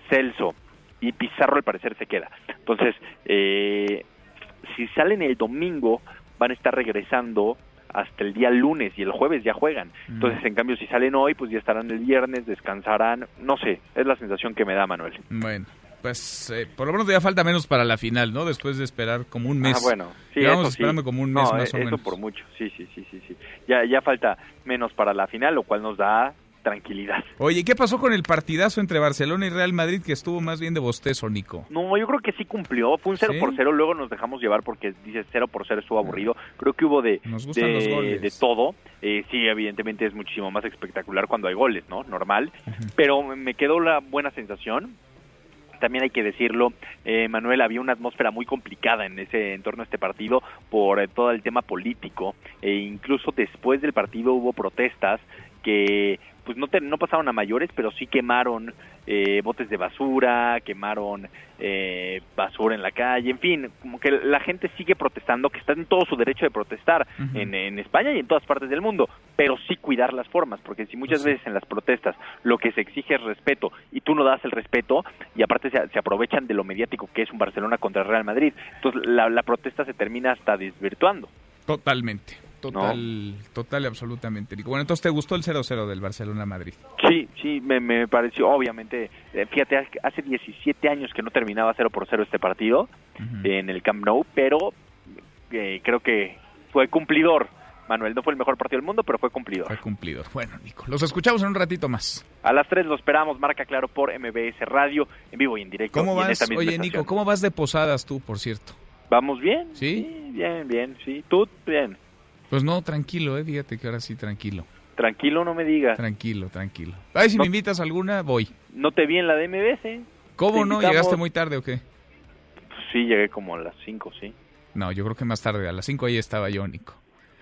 Celso y Pizarro al parecer se queda. Entonces, eh, si salen el domingo, van a estar regresando hasta el día lunes y el jueves ya juegan. Entonces, en cambio, si salen hoy, pues ya estarán el viernes, descansarán. No sé, es la sensación que me da Manuel. Bueno. Pues eh, por lo menos ya falta menos para la final, ¿no? Después de esperar como un mes. Ah, bueno, sí, Llevamos eso sí. esperando como un mes No, más o eso menos. por mucho, sí, sí, sí, sí, sí. Ya, ya falta menos para la final, lo cual nos da tranquilidad. Oye, ¿qué pasó con el partidazo entre Barcelona y Real Madrid que estuvo más bien de bostezo, Nico? No, yo creo que sí cumplió. Fue un 0 ¿Sí? por 0. Luego nos dejamos llevar porque dices 0 por 0 estuvo aburrido. Creo que hubo de, Nos gustan de, los goles. de todo. Eh, sí, evidentemente es muchísimo más espectacular cuando hay goles, ¿no? Normal. Pero me quedó la buena sensación. También hay que decirlo, eh, Manuel, había una atmósfera muy complicada en ese en torno a este partido por eh, todo el tema político. E incluso después del partido hubo protestas que pues no, te- no pasaron a mayores, pero sí quemaron eh, botes de basura, quemaron eh, basura en la calle, en fin, como que la gente sigue protestando, que está en todo su derecho de protestar en, en España y en todas partes del mundo, pero sí cuidar las formas, porque si muchas veces en las protestas lo que se exige es respeto y tú no das el respeto y aparte se, se aprovechan de lo mediático que es un Barcelona contra el Real Madrid, entonces la, la protesta se termina hasta desvirtuando. Totalmente. Total, total y absolutamente. Nico. Bueno, entonces te gustó el 0-0 del Barcelona-Madrid. Sí, sí, me, me pareció, obviamente, eh, fíjate, hace- hace 17 años que no terminaba 0 por 0 este partido en el Camp Nou, pero eh, creo que fue cumplidor. Manuel, no fue el mejor partido del mundo, pero fue cumplidor. Fue cumplidor. Bueno, Nico, los escuchamos en un ratito más. A las 3 lo esperamos, marca claro por MBS Radio, en vivo y en directo. ¿Cómo vas? Oye, estación. Nico, ¿cómo vas de posadas tú, por cierto? ¿Vamos bien? ¿Sí? bien, bien, sí. ¿Tú? Bien. Pues no, tranquilo, eh, fíjate que ahora sí, tranquilo. Tranquilo, no me digas. Tranquilo, tranquilo. Ay, si No- me invitas a alguna, voy. No te vi en la de MBS. ¿Cómo Te no? ¿Llegaste muy tarde o qué? Pues sí, llegué como a las 5, sí. No, yo creo que más tarde. A las 5 ahí estaba yo, Nico.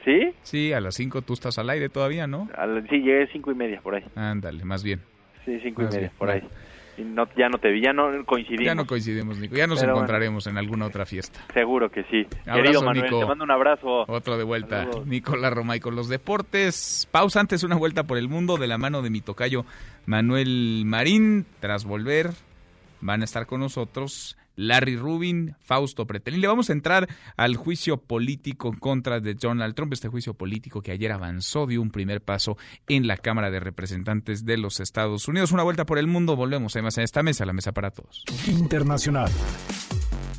¿Sí? Sí, a las 5 tú estás al aire todavía, ¿no? A la- sí, llegué cinco y media por ahí. Ándale, más bien. Sí, cinco y Más media, bien, por ahí. Y no, ya no te vi, ya no coincidimos. Ya no coincidimos, Nico. Ya nos Pero bueno. encontraremos en alguna otra fiesta. Seguro que sí. Abrazo, Querido Manuel, Nico. te mando un abrazo. Otro de vuelta. Saludos. Nicolás Romay con los deportes. Pausa antes, una vuelta por el mundo de la mano de mi tocayo Manuel Marín. Tras volver, van a estar con nosotros Larry Rubin, Fausto Pretelín. Le vamos a entrar al juicio político en contra de Donald Trump, este juicio político que ayer avanzó, dio un primer paso en la Cámara de Representantes de los Estados Unidos. Una vuelta por el mundo, volvemos además a esta mesa, la mesa para todos. Internacional.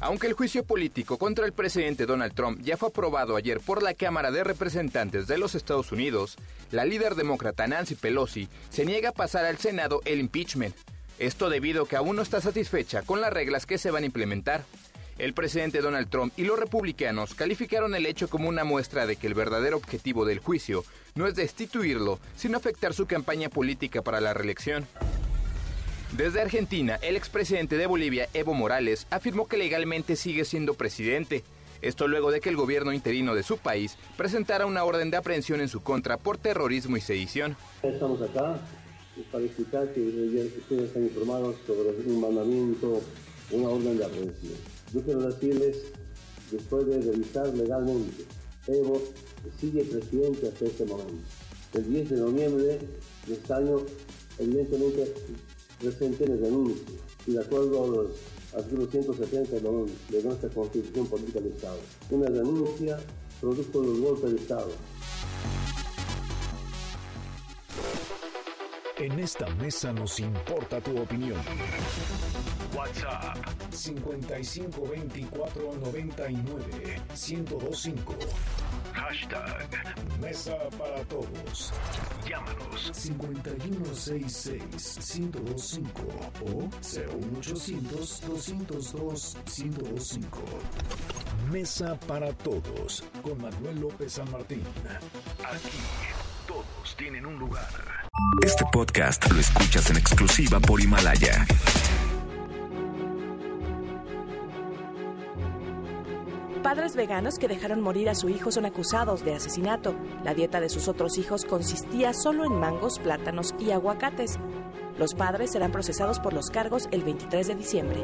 Aunque el juicio político contra el presidente Donald Trump ya fue aprobado ayer por la Cámara de Representantes de los Estados Unidos, la líder demócrata Nancy Pelosi se niega a pasar al Senado el impeachment. Esto debido a que aún no está satisfecha con las reglas que se van a implementar. El presidente Donald Trump y los republicanos calificaron el hecho como una muestra de que el verdadero objetivo del juicio no es destituirlo, sino afectar su campaña política para la reelección. Desde Argentina, el expresidente de Bolivia, Evo Morales, afirmó que legalmente sigue siendo presidente. Esto luego de que el gobierno interino de su país presentara una orden de aprehensión en su contra por terrorismo y sedición. Estamos acá para explicar que ustedes están informados sobre un mandamiento, una orden de aprehensión. Yo quiero decirles, después de revisar legalmente, Evo sigue presidente hasta este momento. El 10 de noviembre de este año, evidentemente, presenté la denuncia y de acuerdo a los artículos 170 de nuestra Constitución Política del Estado. Una denuncia producto del golpe de Estado. En esta mesa nos importa tu opinión. WhatsApp 552499 1025. Hashtag Mesa para Todos. Llámanos 5166 1025 o 01800 202 1025. Mesa para Todos con Manuel López San Martín. Aquí todos tienen un lugar. Este podcast lo escuchas en exclusiva por Himalaya. Padres veganos que dejaron morir a su hijo son acusados de asesinato. La dieta de sus otros hijos consistía solo en mangos, plátanos y aguacates. Los padres serán procesados por los cargos el 23 de diciembre.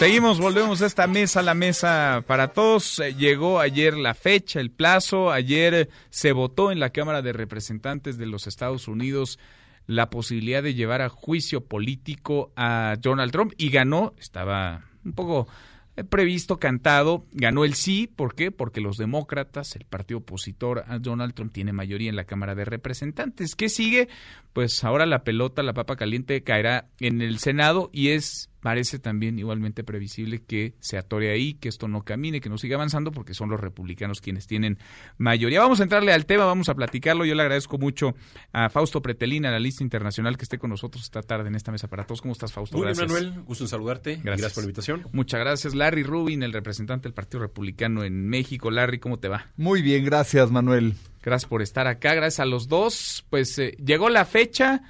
Seguimos, volvemos a esta mesa, la mesa para todos. Eh, Llegó ayer la fecha, el plazo. Ayer se votó en la Cámara de Representantes de los Estados Unidos la posibilidad de llevar a juicio político a Donald Trump y ganó. Estaba un poco eh, previsto, cantado, ganó el sí. ¿Por qué? Porque los demócratas, el partido opositor a Donald Trump, tiene mayoría en la Cámara de Representantes. ¿Qué sigue? Pues ahora la pelota, la papa caliente, caerá en el Senado y es parece también igualmente previsible que se atore ahí, que esto no camine, que no siga avanzando, porque son los republicanos quienes tienen mayoría. Vamos a entrarle al tema, vamos a platicarlo. Yo le agradezco mucho a Fausto Pretelina, la lista internacional, que esté con nosotros esta tarde en esta mesa para todos. ¿Cómo estás, Fausto? Muy bien, gracias. Manuel. Gusto en saludarte. Gracias. gracias por la invitación. Muchas gracias. Larry Rubin, el representante del Partido Republicano en México. Larry, ¿cómo te va? Muy bien, gracias, Manuel. Gracias por estar acá. Gracias a los dos. Pues eh, llegó la fecha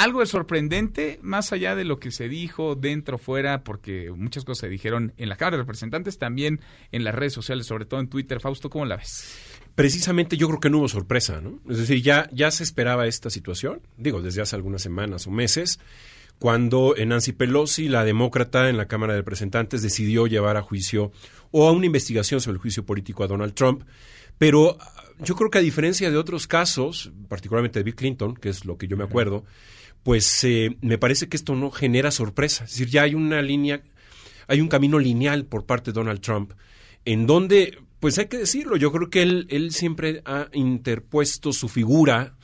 algo de sorprendente, más allá de lo que se dijo dentro, fuera, porque muchas cosas se dijeron en la Cámara de Representantes, también en las redes sociales, sobre todo en Twitter. Fausto, ¿cómo la ves? Precisamente yo creo que no hubo sorpresa, ¿no? Es decir, ya, ya se esperaba esta situación, digo, desde hace algunas semanas o meses, cuando Nancy Pelosi, la demócrata en la Cámara de Representantes, decidió llevar a juicio o a una investigación sobre el juicio político a Donald Trump, pero yo creo que a diferencia de otros casos, particularmente de Bill Clinton, que es lo que yo me acuerdo, pues eh, me parece que esto no genera sorpresa. Es decir, ya hay una línea, hay un camino lineal por parte de Donald Trump, en donde, pues hay que decirlo, yo creo que él, él siempre ha interpuesto su figura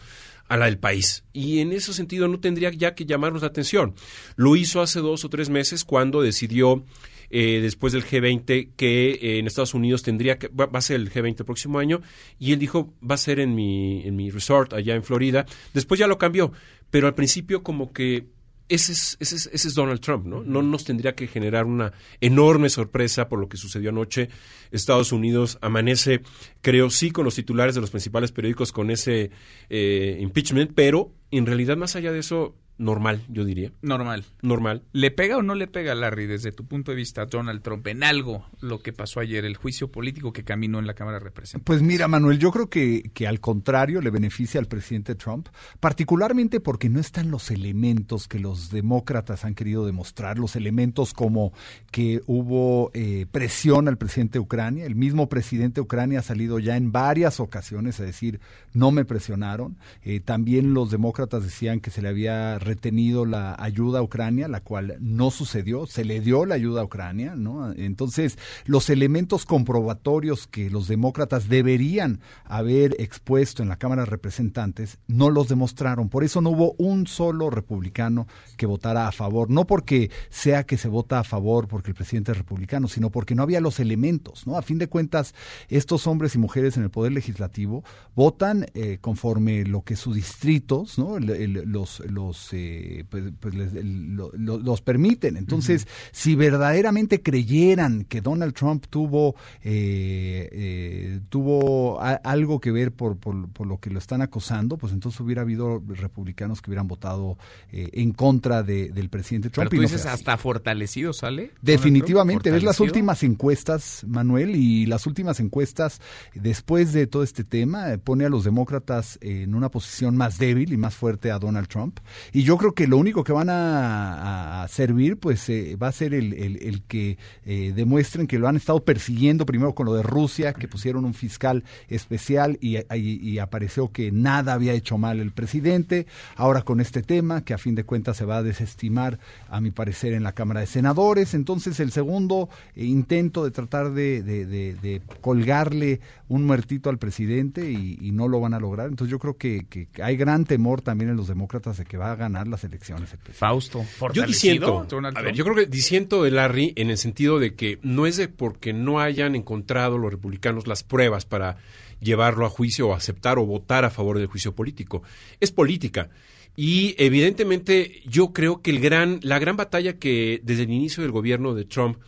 a la del país. Y en ese sentido no tendría ya que llamarnos la atención. Lo hizo hace dos o tres meses cuando decidió eh, después del G20 que eh, en Estados Unidos tendría que, va, va, a ser el G20 el próximo año y él dijo va a ser en mi, en mi resort allá en Florida. Después ya lo cambió, pero al principio como que ese es, ese, es, ese es Donald Trump, ¿no? No nos tendría que generar una enorme sorpresa por lo que sucedió anoche. Estados Unidos amanece, creo, sí, con los titulares de los principales periódicos con ese eh, impeachment, pero en realidad, más allá de eso, normal, yo diría. Normal. Normal. ¿Le pega o no le pega, Larry, desde tu punto de vista, a Donald Trump en algo lo que pasó ayer, el juicio político que caminó en la Cámara de Representantes? Pues mira, Manuel, yo creo que, que al contrario le beneficia al presidente Trump, particularmente porque no están los elementos que los demócratas han querido demostrar, los elementos como que hubo eh, presión al presidente de Ucrania, el mismo presidente de Ucrania ha salido ya en varias ocasiones a decir, no me presionaron, eh, también los demócratas decían que se le había retenido la ayuda a Ucrania, la cual no sucedió, se le dio la ayuda a Ucrania, ¿no? Entonces, los elementos comprobatorios que los demócratas deberían haber expuesto en la Cámara de Representantes no los demostraron. Por eso no hubo un solo republicano que votara a favor, no porque sea que se vota a favor porque el presidente es republicano, sino porque no había los elementos, ¿no? A fin de cuentas, estos hombres y mujeres en el poder legislativo votan eh, conforme lo que sus distritos, ¿no? El, los, los eh, pues, pues les, lo, los permiten. Entonces, uh -huh. si verdaderamente creyeran que Donald Trump tuvo eh, eh, tuvo a, algo que ver por, por, por, lo que lo están acosando, pues entonces hubiera habido republicanos que hubieran votado eh, en contra de, del presidente Trump. Pero tú dices no hasta fortalecido sale. Definitivamente. Ves las últimas encuestas, Manuel, y las últimas encuestas después de todo este tema eh, pone a los demócratas en una posición más débil y más fuerte a Donald Trump. Y yo creo que lo único que van a, servir, pues eh, va a ser el, el, que eh, demuestren que lo han estado persiguiendo primero con lo de Rusia, que pusieron un fiscal especial y, apareció que nada había hecho mal el presidente. Ahora con este tema, que a fin de cuentas se va a desestimar, a mi parecer, en la Cámara de Senadores. Entonces, el segundo eh, intento de tratar de, colgarle un muertito al presidente y, y, no lo van a lograr. Entonces, yo creo que, que, hay gran temor también en los demócratas de que va a ganar las elecciones. Fausto, yo disiento, a ver, yo creo que disiento de Larry en el sentido de que no es de porque no hayan encontrado los republicanos las pruebas para llevarlo a juicio o aceptar o votar a favor del juicio político. Es política. Y evidentemente yo creo que el gran, la gran batalla que desde el inicio del gobierno de Trump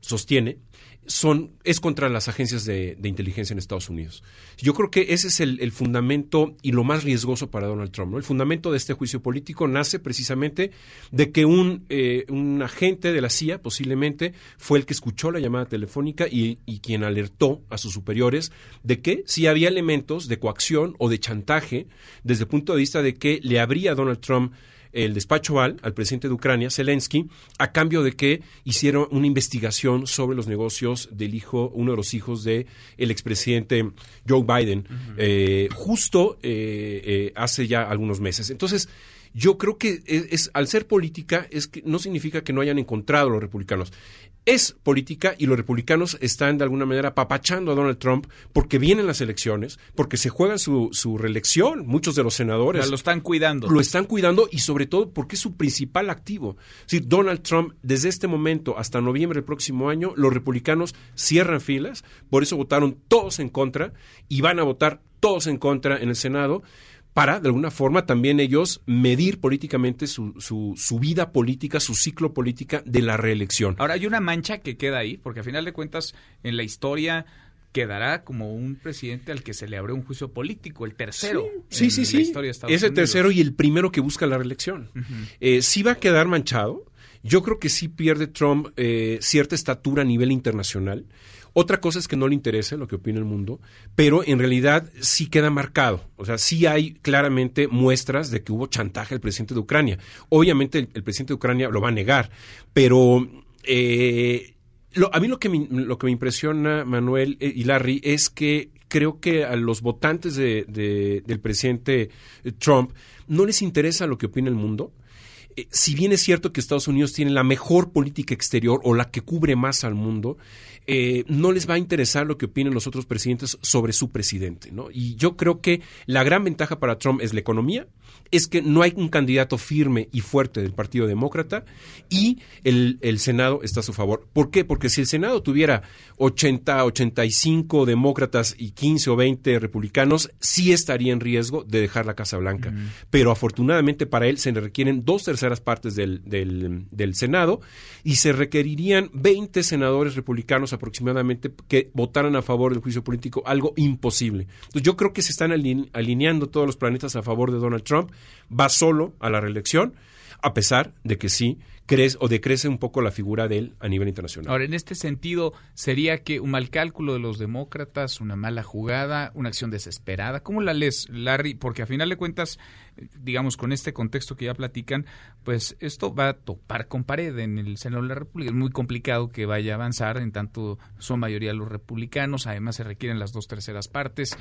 sostiene son, es contra las agencias de, de, inteligencia en Estados Unidos. Yo creo que ese es el, fundamento y lo más riesgoso para Donald Trump. ¿no? El fundamento de este juicio político nace precisamente de que un, eh, un agente de la CIA, posiblemente, fue el que escuchó la llamada telefónica y, y, quien alertó a sus superiores de que si había elementos de coacción o de chantaje desde el punto de vista de que le habría Donald Trump el despacho Oval al presidente de Ucrania, Zelensky, a cambio de que hicieron una investigación sobre los negocios del hijo, uno de los hijos de el expresidente Joe Biden, eh, justo eh, eh, hace ya algunos meses. Entonces, yo creo que es, al ser política es que no significa que no hayan encontrado los republicanos. Es política y los republicanos están de alguna manera papachando a Donald Trump porque vienen las elecciones, porque se juega su, su reelección. Muchos de los senadores lo están cuidando. Lo están cuidando y sobre todo porque es su principal activo. Si Donald Trump, desde este momento hasta noviembre del próximo año, los republicanos cierran filas, por eso votaron todos en contra y van a votar todos en contra en el Senado para, de alguna forma, también ellos medir políticamente su, su, su, vida política, su ciclo política de la reelección. Ahora, hay una mancha que queda ahí, porque a final de cuentas, en la historia quedará como un presidente al que se le abrió un juicio político, el tercero. Sí, sí, sí. es el tercero y el primero que busca la reelección. Eh, sí va a quedar manchado. Yo creo que sí pierde Trump eh, cierta estatura a nivel internacional. Otra cosa es que no le interese lo que opina el mundo, pero en realidad sí queda marcado. O sea, sí hay claramente muestras de que hubo chantaje al presidente de Ucrania. Obviamente el, presidente de Ucrania lo va a negar, pero eh, a mí lo que, me, lo que me impresiona, Manuel y Larry, es que creo que a los votantes del presidente Trump no les interesa lo que opina el mundo eh, si bien es cierto que Estados Unidos tiene la mejor política exterior o la que cubre más al mundo, eh, no les va a interesar lo que opinen los otros presidentes sobre su presidente. ¿no? Y yo creo que la gran ventaja para Trump es la economía, es que no hay un candidato firme y fuerte del Partido Demócrata y el, el, Senado está a su favor. ¿Por qué? Porque si el Senado tuviera 80, 85 demócratas y 15 o 20 republicanos, sí estaría en riesgo de dejar la Casa Blanca. Pero afortunadamente para él se le requieren dos terceras partes del, del, del Senado y se requerirían 20 senadores republicanos aproximadamente que votaran a favor del juicio político, algo imposible. Entonces yo creo que se están alineando todos los planetas a favor de Donald Trump va solo a la reelección, a pesar de que sí crece o decrece un poco la figura de él a nivel internacional. Ahora, en este sentido, ¿sería que un mal cálculo de los demócratas, una mala jugada, una acción desesperada? ¿Cómo la lees, Larry? Porque a final de cuentas, digamos, con este contexto que ya platican, pues esto va a topar con pared en el Senado de la República. Es muy complicado que vaya a avanzar, en tanto son mayoría los republicanos, además se requieren las dos terceras partes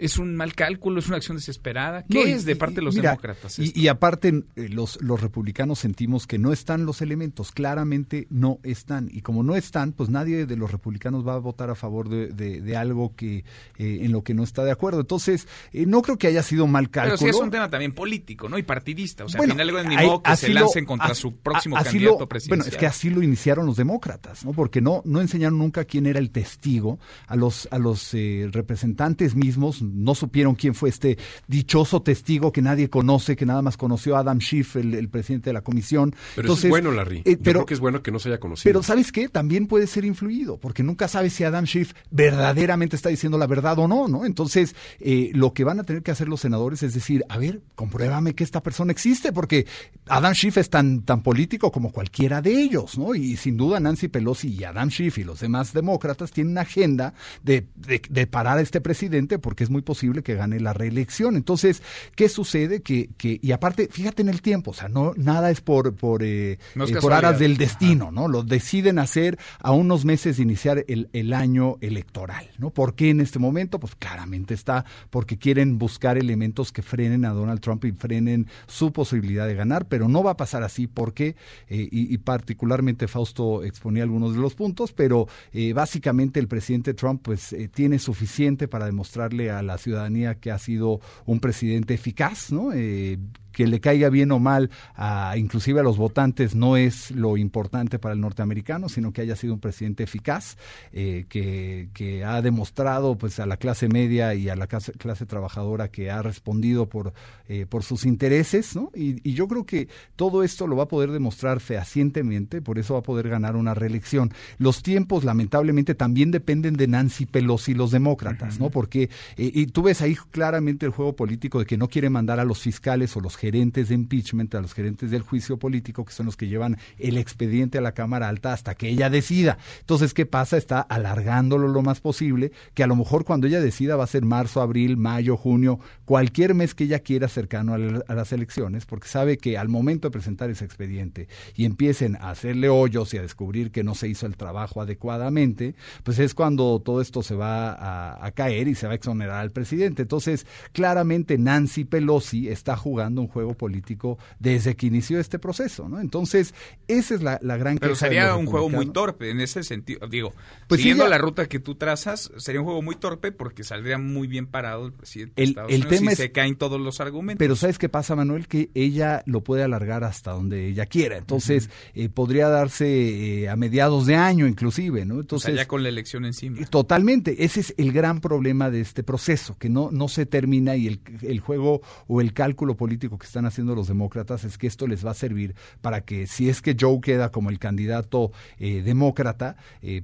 es un mal cálculo, es una acción desesperada. ¿Qué es de parte de los demócratas? Y, aparte, eh, los, los republicanos sentimos que no están los elementos, claramente no están. Y como no están, pues nadie de los republicanos va a votar a favor de, algo que eh, en lo que no está de acuerdo. Entonces, eh, no creo que haya sido mal cálculo. Pero sí es un tema también político, ¿no? Y partidista. O sea, al final ni modo que se lancen contra su próximo candidato presidencial. Bueno, es que así lo iniciaron los demócratas, ¿no? Porque no, no enseñaron nunca quién era el testigo a los, a los representantes mismos no supieron quién fue este dichoso testigo que nadie conoce, que nada más conoció a Adam Schiff, el, presidente de la comisión. Pero es bueno, Larry. Eh, pero, creo que es bueno que no se haya conocido. Pero ¿sabes qué? También puede ser influido, porque nunca sabes si Adam Schiff verdaderamente está diciendo la verdad o no, ¿no? Entonces, eh, lo que van a tener que hacer los senadores es decir, a ver, compruébame que esta persona existe, porque Adam Schiff es tan, tan político como cualquiera de ellos, ¿no? Y sin duda Nancy Pelosi y Adam Schiff y los demás demócratas tienen una agenda de, de, de parar a este presidente porque es muy posible que gane la reelección. Entonces, ¿qué sucede? Que, que y aparte, fíjate en el tiempo, o sea, no nada es por por, eh, eh, por aras del destino, ¿no? Lo deciden hacer a unos meses de iniciar el, el año electoral, ¿no? ¿Por qué en este momento? Pues claramente está porque quieren buscar elementos que frenen a Donald Trump y frenen su posibilidad de ganar, pero no va a pasar así porque, eh, y, particularmente Fausto exponía algunos de los puntos, pero básicamente el presidente Trump pues tiene suficiente para demostrarle a la ciudadanía que ha sido un presidente eficaz, ¿no? Eh, que le caiga bien o mal a inclusive a los votantes no es lo importante para el norteamericano, sino que haya sido un presidente eficaz, eh, que, que, ha demostrado pues a la clase media y a la clase, trabajadora que ha respondido por, eh, por sus intereses, ¿no? Y, y, yo creo que todo esto lo va a poder demostrar fehacientemente, por eso va a poder ganar una reelección. Los tiempos, lamentablemente, también dependen de Nancy Pelosi y los demócratas, ¿no? Porque, eh, y tú ves ahí claramente el juego político de que no quiere mandar a los fiscales o los gerentes de impeachment, a los gerentes del juicio político, que son los que llevan el expediente a la Cámara Alta hasta que ella decida. Entonces, ¿qué pasa? Está alargándolo lo más posible, que a lo mejor cuando ella decida va a ser marzo, abril, mayo, junio, cualquier mes que ella quiera cercano a, las elecciones, porque sabe que al momento de presentar ese expediente y empiecen a hacerle hoyos y a descubrir que no se hizo el trabajo adecuadamente, pues es cuando todo esto se va a, a caer y se va a exonerar al presidente. Entonces, claramente Nancy Pelosi está jugando un juego político desde que inició este proceso, ¿no? Entonces, esa es la, la gran Pero sería un juego muy torpe en ese sentido. Digo, pues siguiendo la ruta que tú trazas, sería un juego muy torpe porque saldría muy bien parado el presidente de Estados Unidos tema se caen todos los argumentos. Pero ¿sabes qué pasa, Manuel? Que ella lo puede alargar hasta donde ella quiera. Entonces, eh, podría darse eh, a mediados de año inclusive, ¿no? Entonces, o sea, ya con la elección encima. Totalmente. Ese es el gran problema de este proceso, que no, no se termina y el, el juego o el cálculo político que están haciendo los demócratas es que esto les va a servir para que si es que Joe queda como el candidato eh, demócrata,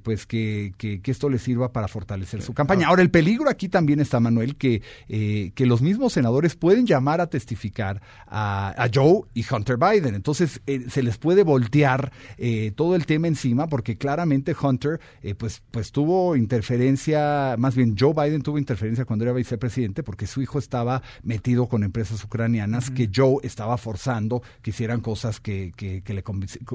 pues que, que, esto le sirva para fortalecer su campaña. Ahora, el peligro aquí también está, Manuel, que, que los mismos senadores pueden llamar a testificar a, Joe y Hunter Biden. Entonces, se les puede voltear todo el tema encima porque claramente Hunter pues, pues tuvo interferencia, más bien Joe Biden tuvo interferencia cuando era vicepresidente porque su hijo estaba metido con empresas ucranianas que Joe estaba forzando que hicieran cosas que, que, le,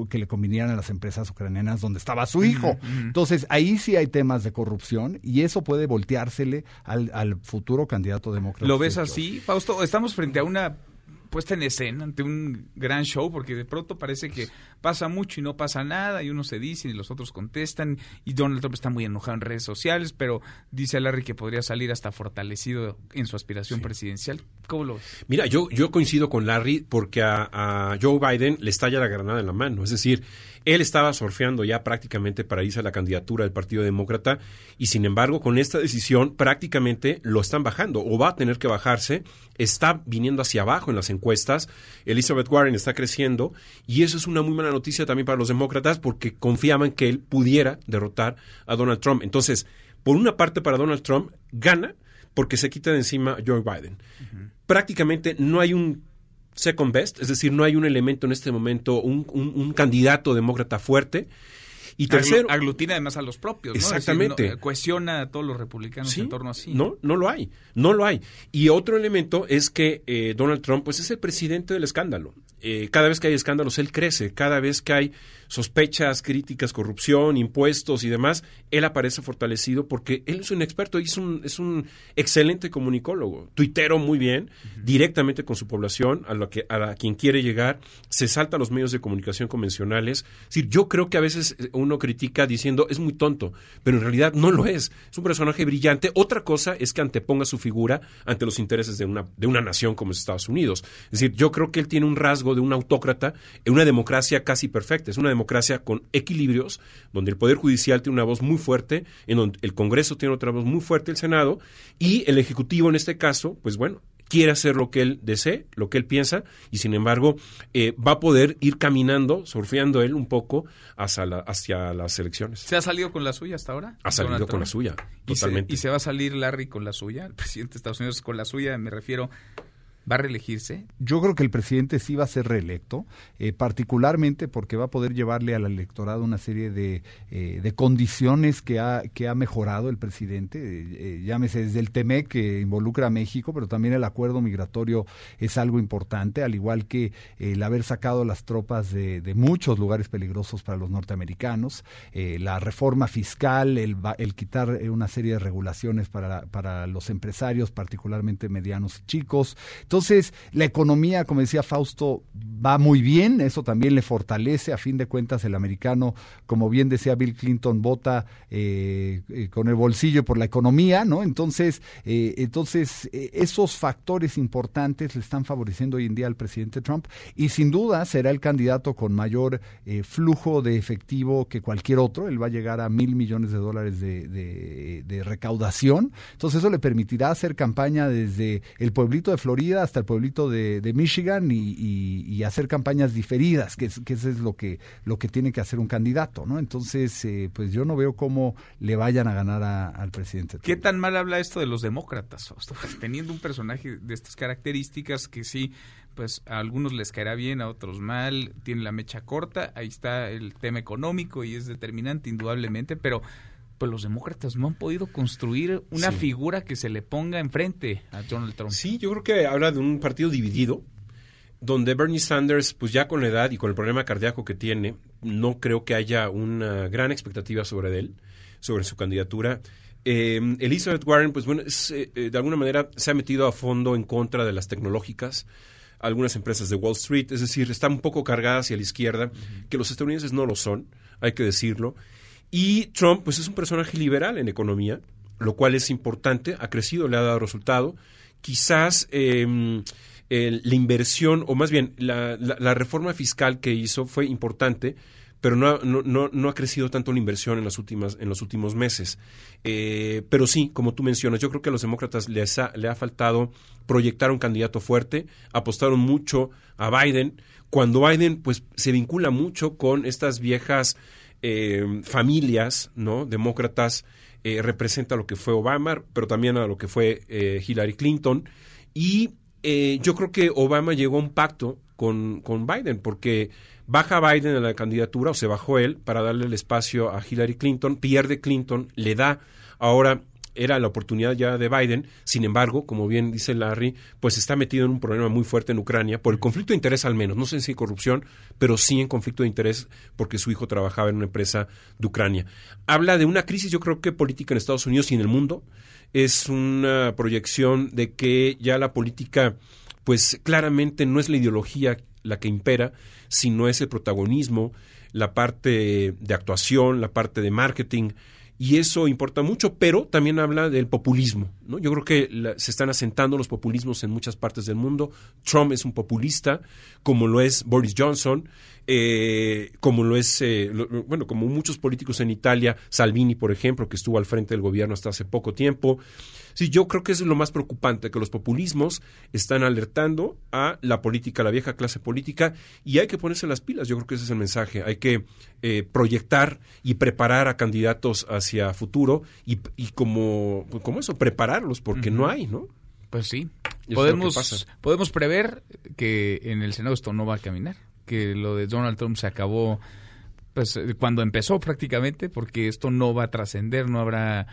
que le convinieran a las empresas ucranianas donde estaba su hijo. Entonces, ahí sí hay temas de corrupción y eso puede volteársele al, al futuro candidato demócrata. ¿Lo ves así, Fausto? Estamos frente a una puesta en escena ante un gran show, porque de pronto parece que pasa mucho y no pasa nada, y unos se dicen y los otros contestan, y Donald Trump está muy enojado en redes sociales, pero dice Larry que podría salir hasta fortalecido en su aspiración presidencial. ¿Cómo lo ves? Mira, yo, yo coincido con Larry porque a, a Joe Biden le estalla la granada en la mano, es decir, él estaba surfeando ya prácticamente para irse a la candidatura del Partido Demócrata y sin embargo con esta decisión prácticamente lo están bajando o va a tener que bajarse, está viniendo hacia abajo en las encuestas, Elizabeth Warren está creciendo y eso es una muy mala noticia también para los demócratas porque confiaban que él pudiera derrotar a Donald Trump. Entonces, por una parte para Donald Trump gana porque se quita de encima a Joe Biden. Prácticamente no hay un second best, es decir, no hay un elemento en este momento, un, un, candidato demócrata fuerte. Y tercero, aglutina además a los propios, Exactamente. cuestiona a todos los republicanos en torno a sí. No, no lo hay, no lo hay. Y otro elemento es que eh, Donald Trump, pues es el presidente del escándalo. Eh, cada vez que hay escándalos, él crece. Cada vez que hay sospechas, críticas, corrupción, impuestos y demás, él aparece fortalecido porque él es un experto y es un, es un excelente comunicólogo. Tuitero muy bien, directamente con su población, a, lo que, a quien quiere llegar, se salta a los medios de comunicación convencionales. Es decir, yo creo que a veces eh, uno critica diciendo es muy tonto, pero en realidad no lo es. Es un personaje brillante. Otra cosa es que anteponga su figura ante los intereses de una, de una nación como es Estados Unidos. Es decir, yo creo que él tiene un rasgo de un autócrata en una democracia casi perfecta. Es una democracia democracia con equilibrios, donde el Poder Judicial tiene una voz muy fuerte, en donde el Congreso tiene otra voz muy fuerte, el Senado, y el Ejecutivo en este caso, pues bueno, quiere hacer lo que él desee, lo que él piensa, y sin embargo eh, va a poder ir caminando, surfeando él un poco hacia, hacia las elecciones. ¿Se ha salido con la suya hasta ahora? Ha salido con la suya, totalmente. ¿Y se va a salir Larry con la suya? El presidente de Estados Unidos con la suya, me refiero ¿Va a reelegirse? Yo creo que el presidente sí va a ser reelecto, eh, particularmente porque va a poder llevarle al electorado una serie de, eh, de condiciones que ha, que ha mejorado el presidente. Eh, llámese desde el TEMEC que involucra a México, pero también el acuerdo migratorio es algo importante, al igual que el haber sacado las tropas de, de muchos lugares peligrosos para los norteamericanos, la reforma fiscal, el, el quitar una serie de regulaciones para, para los empresarios, particularmente medianos y chicos. Entonces, la economía, como decía Fausto, va muy bien, eso también le fortalece, a fin de cuentas el americano, como bien decía Bill Clinton, vota eh, eh, con el bolsillo por la economía, ¿no? Entonces, eh, entonces esos factores importantes le están favoreciendo hoy en día al presidente Trump y sin duda será el candidato con mayor flujo de efectivo que cualquier otro, él va a llegar a mil millones de dólares de, de recaudación, entonces eso le permitirá hacer campaña desde el pueblito de Florida, hasta el pueblito de, Michigan y, hacer campañas diferidas, que, que eso es lo que, lo que tiene que hacer un candidato, ¿no? Entonces, eh, pues yo no veo cómo le vayan a ganar al presidente. ¿Qué tan mal habla esto de los demócratas? Teniendo un personaje de estas características que sí pues a algunos les caerá bien, a otros mal, tiene la mecha corta, ahí está el tema económico y es determinante indudablemente, pero pues los demócratas no han podido construir una Sí. figura que se le ponga enfrente a Donald Trump. Sí, yo creo que habla de un partido dividido, donde Bernie Sanders, pues ya con la edad y con el problema cardíaco que tiene, no creo que haya una gran expectativa sobre él, sobre su candidatura. Eh, Elizabeth Warren, pues bueno, es, eh, eh, de alguna manera se ha metido a fondo en contra de las tecnológicas, algunas empresas de Wall Street, es decir, está un poco cargada hacia la izquierda, que los estadounidenses no lo son, hay que decirlo. Y Trump, pues es un personaje liberal en economía, lo cual es importante, ha crecido, le ha dado resultado. Quizás eh, la inversión, o más bien la, reforma fiscal que hizo fue importante, pero no, no, no ha crecido tanto la inversión en, las últimas, en los últimos meses. Eh, pero sí, como tú mencionas, yo creo que a los demócratas les ha, le ha faltado proyectar un candidato fuerte, apostaron mucho a Biden, cuando Biden pues se vincula mucho con estas viejas eh, familias, ¿no? Demócratas, eh, representa lo que fue Obama, pero también a lo que fue eh, Hillary Clinton. Y eh, yo creo que Obama llegó a un pacto con, con Biden, porque baja Biden en la candidatura, o se bajó él, para darle el espacio a Hillary Clinton, pierde Clinton, le da ahora era la oportunidad ya de Biden, sin embargo, como bien dice Larry, pues está metido en un problema muy fuerte en Ucrania, por el conflicto de interés al menos, no sé si corrupción, pero sí en conflicto de interés porque su hijo trabajaba en una empresa de Ucrania. Habla de una crisis, yo creo que política en Estados Unidos y en el mundo, es una proyección de que ya la política, pues claramente no es la ideología la que impera, sino es el protagonismo, la parte de actuación, la parte de marketing, y eso importa mucho, pero también habla del populismo. ¿no? Yo creo que la- se están asentando los populismos en muchas partes del mundo. Trump es un populista, como lo es Boris Johnson, eh, como lo es, eh, lo- bueno, como muchos políticos en Italia, Salvini, por ejemplo, que estuvo al frente del gobierno hasta hace poco tiempo. Sí, yo creo que eso es lo más preocupante, que los populismos están alertando a la política, a la vieja clase política, y hay que ponerse las pilas. Yo creo que ese es el mensaje. Hay que eh, proyectar y preparar a candidatos hacia futuro y, y como, como eso, prepararlos, porque no hay, ¿no? Pues sí. Podemos, podemos prever que en el Senado esto no va a caminar, que lo de Donald Trump se acabó pues eh, cuando empezó prácticamente, porque esto no va a trascender, no habrá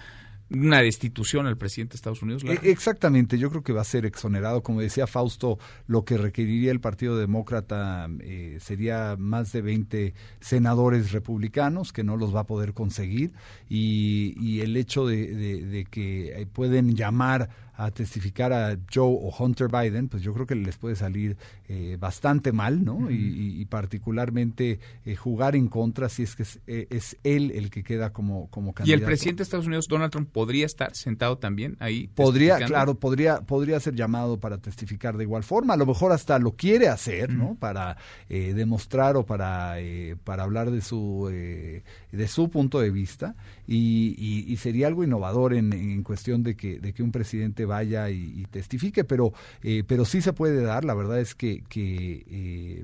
una destitución al presidente de Estados Unidos. E- Exactamente, yo creo que va a ser exonerado. Como decía Fausto, lo que requeriría el Partido Demócrata eh, sería más de 20 senadores republicanos, que no los va a poder conseguir, y, y el hecho de, de- de que eh, pueden llamar a testificar a Joe o Hunter Biden, pues yo creo que les puede salir eh, bastante mal, ¿no? Y- y, y particularmente eh, jugar en contra si es que es, eh, es él el que queda como, como y candidato. el presidente de Estados Unidos, Donald Trump, podría estar sentado también ahí. Podría, claro, podría, podría ser llamado para testificar de igual forma. A lo mejor hasta lo quiere hacer, ¿no? Para eh, demostrar o para, eh, para hablar de su, eh, de su punto de vista. Y, y- y sería algo innovador en, en cuestión de que, de que un presidente vaya y, testifique, pero, eh, pero sí se puede dar. La verdad es que, que, eh,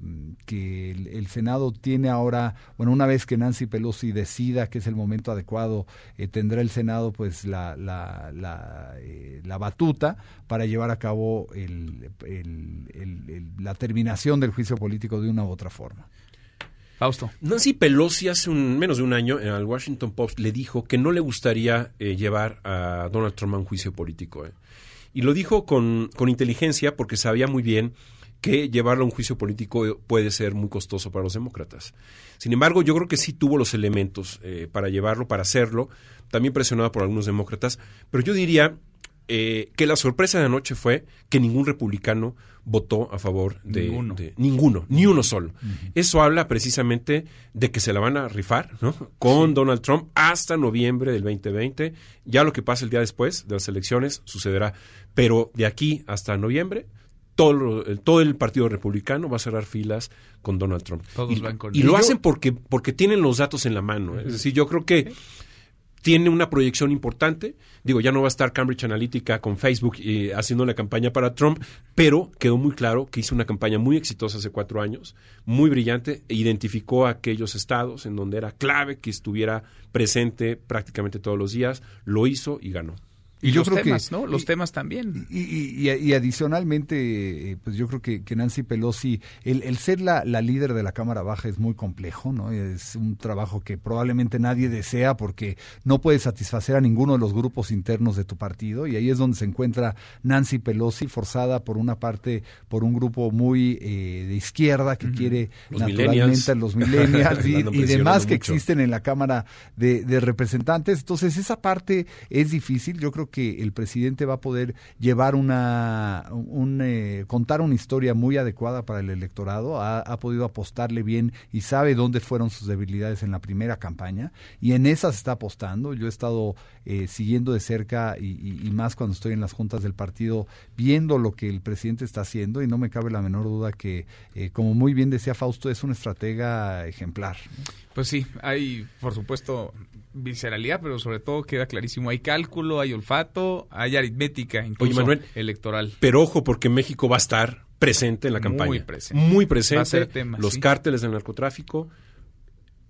el, Senado tiene ahora, bueno, una vez que Nancy Pelosi decida que es el momento adecuado, eh, tendrá el Senado pues la, la, la, eh, batuta para llevar a cabo el- la terminación del juicio político de una u otra forma. Fausto. Nancy Pelosi hace un, menos de un año en el Washington Post le dijo que no le gustaría eh, llevar a Donald Trump a un juicio político. eh. Y lo dijo con, con inteligencia porque sabía muy bien que llevarlo a un juicio político eh, puede ser muy costoso para los demócratas. Sin embargo, yo creo que sí tuvo los elementos para llevarlo, para hacerlo, también presionado por algunos demócratas, pero yo diría eh, que la sorpresa de anoche fue que ningún republicano votó a favor de Ninguno. de- ninguno, ni uno solo. Eso habla precisamente de que se la van a rifar, ¿no? Con Donald Trump hasta noviembre del 2020. Ya lo que pasa el día después de las elecciones sucederá. Pero de aquí hasta noviembre, todo, todo el Partido Republicano va a cerrar filas con Donald Trump. Todos y, van con y él. lo hacen porque, porque tienen los datos en la mano. ¿eh? Es decir, yo creo que tiene una proyección importante. Digo, ya no va a estar Cambridge Analytica con Facebook y haciendo la campaña para Trump, pero quedó muy claro que hizo una campaña muy exitosa hace cuatro años, muy brillante, e identificó aquellos estados en donde era clave que estuviera presente prácticamente todos los días, lo hizo y ganó. Y, los temas, ¿no? Los temas también. Y, y, adicionalmente, eh, pues yo creo que, que Nancy Pelosi, el, el ser la, la, líder de la Cámara Baja es muy complejo, ¿no? Es un trabajo que probablemente nadie desea porque no puede satisfacer a ninguno de los grupos internos de tu partido y ahí es donde se encuentra Nancy Pelosi forzada por una parte por un grupo muy eh, de izquierda que quiere naturalmente a los millennials y, y demás que existen en la Cámara de, de Representantes. Entonces esa parte es difícil. Yo creo que que el presidente va a poder llevar una, un, eh, contar una historia muy adecuada para el electorado, ha, podido apostarle bien y sabe dónde fueron sus debilidades en la primera campaña y en esas está apostando. Yo he estado eh, siguiendo de cerca y, más cuando estoy en las juntas del partido, viendo lo que el presidente está haciendo y no me cabe la menor duda que, eh, como muy bien decía Fausto, es un estratega ejemplar. Pues sí, hay, por supuesto, visceralidad, pero sobre todo queda clarísimo, hay cálculo, hay olfato, hay aritmética incluso electoral. Pero ojo, porque México va a estar presente en la campaña. Muy presente. Muy presente. los cárteles del narcotráfico,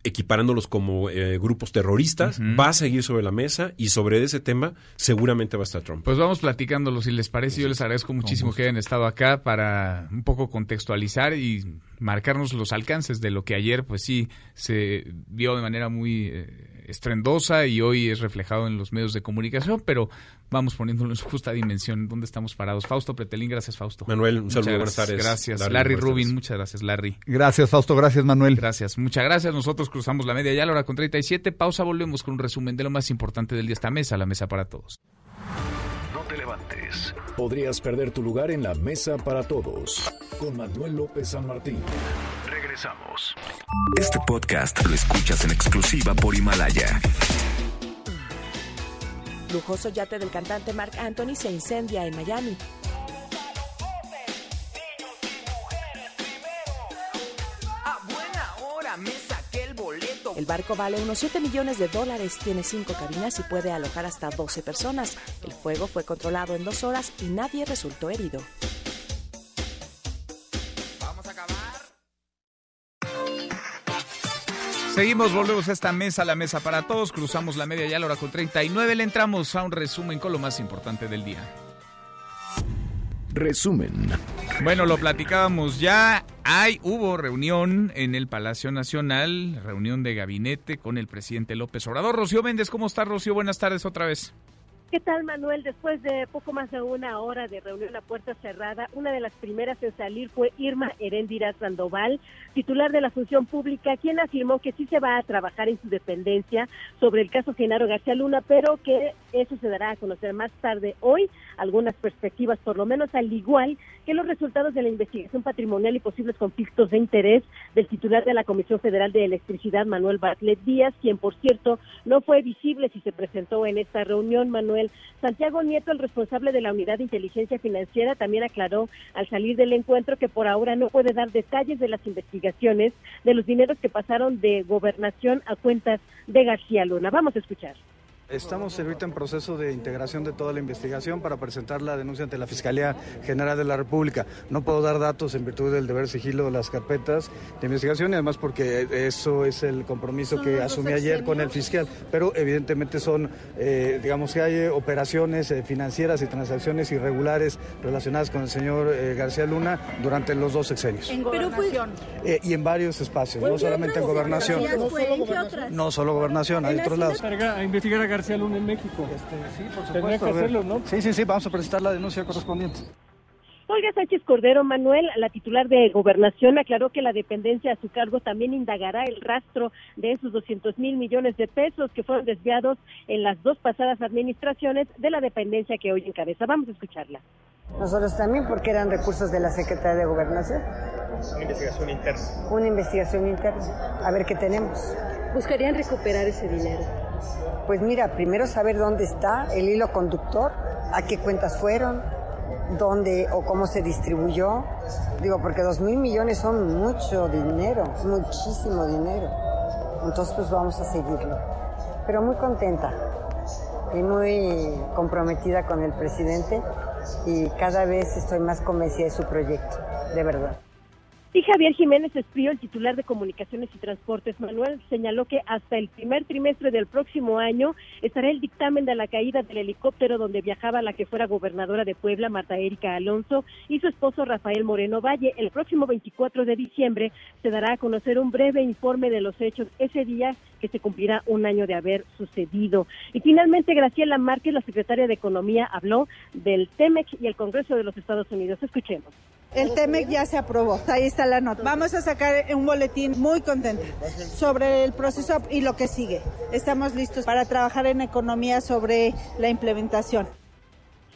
equiparándolos como eh, grupos terroristas, va a seguir sobre la mesa y sobre ese tema seguramente va a estar Trump. Pues vamos platicándolo si les parece. Yo les agradezco muchísimo que hayan estado acá para un poco contextualizar y marcarnos los alcances de lo que ayer, pues sí, se vio de manera muy eh, estrendosa y hoy es reflejado en los medios de comunicación, pero vamos poniéndolo en su justa dimensión, dónde estamos parados. Fausto Pretelín, gracias Fausto. Manuel, un saludo, buenas tardes. Gracias. Larry, Rubin, muchas gracias Larry. Gracias Fausto, gracias Manuel. Gracias, muchas gracias. Nosotros cruzamos la media ya a la hora con 37. Pausa, volvemos con un resumen de lo más importante del día. Esta mesa, la mesa para todos. No te levantes. Podrías perder tu lugar en la mesa para todos. Con Manuel López San Martín. Regresamos. Este podcast lo escuchas en exclusiva por Himalaya lujoso yate del cantante Mark Anthony se incendia en Miami. El barco vale unos 7 millones de dólares, tiene 5 cabinas y puede alojar hasta 12 personas. El fuego fue controlado en dos horas y nadie resultó herido. Seguimos, volvemos a esta mesa, la mesa para todos. Cruzamos la media ya a la hora con 39. Le entramos a un resumen con lo más importante del día. Resumen. Bueno, lo platicábamos ya. Hay, hubo reunión en el Palacio Nacional, reunión de gabinete con el presidente López Obrador. Rocío Méndez, ¿cómo está Rocío? Buenas tardes otra vez. ¿Qué tal, Manuel? Después de poco más de una hora de reunión a puerta cerrada, una de las primeras en salir fue Irma Herendira Sandoval, titular de la función pública, quien afirmó que sí se va a trabajar en su dependencia sobre el caso Genaro García Luna, pero que eso se dará a conocer más tarde hoy, algunas perspectivas, por lo menos al igual que los resultados de la investigación patrimonial y posibles conflictos de interés del titular de la Comisión Federal de Electricidad, Manuel Bartlett Díaz, quien, por cierto, no fue visible si se presentó en esta reunión, Manuel Santiago Nieto, el responsable de la Unidad de Inteligencia Financiera, también aclaró al salir del encuentro que por ahora no puede dar detalles de las investigaciones de los dineros que pasaron de gobernación a cuentas de García Luna. Vamos a escuchar. Estamos ahorita en proceso de integración de toda la investigación para presentar la denuncia ante la Fiscalía General de la República. No puedo dar datos en virtud del deber sigilo de las carpetas de investigación y además porque eso es el compromiso que asumí ayer con el fiscal. Pero evidentemente son, eh, digamos que hay operaciones eh, financieras y transacciones irregulares relacionadas con el señor eh, García Luna durante los dos sexenios. En gobernación. y en varios espacios, no solamente en gobernación. No solo gobernación, hay otros lados. García Luna en México. Este, sí, por supuesto. Que hacerlo, ¿no? Sí, sí, sí, vamos a presentar la denuncia correspondiente. Olga Sánchez Cordero Manuel, la titular de Gobernación, aclaró que la dependencia a su cargo también indagará el rastro de esos 200 mil millones de pesos que fueron desviados en las dos pasadas administraciones de la dependencia que hoy encabeza. Vamos a escucharla. Nosotros también, porque eran recursos de la Secretaría de Gobernación. Una investigación interna. Una investigación interna. A ver qué tenemos. ¿Buscarían recuperar ese dinero? Pues mira, primero saber dónde está el hilo conductor, a qué cuentas fueron, dónde o cómo se distribuyó. Digo, porque dos mil millones son mucho dinero, muchísimo dinero. Entonces, pues vamos a seguirlo. Pero muy contenta y muy comprometida con el presidente y cada vez estoy más convencida de su proyecto, de verdad. Y Javier Jiménez Esprío, el titular de Comunicaciones y Transportes, Manuel, señaló que hasta el primer trimestre del próximo año estará el dictamen de la caída del helicóptero donde viajaba la que fuera gobernadora de Puebla, Marta Erika Alonso, y su esposo Rafael Moreno Valle. El próximo 24 de diciembre se dará a conocer un breve informe de los hechos ese día que se cumplirá un año de haber sucedido. Y finalmente, Graciela Márquez, la secretaria de Economía, habló del TEMEC y el Congreso de los Estados Unidos. Escuchemos. El TEMEC ya se aprobó, ahí está la nota. Vamos a sacar un boletín muy contento sobre el proceso y lo que sigue. Estamos listos para trabajar en economía sobre la implementación.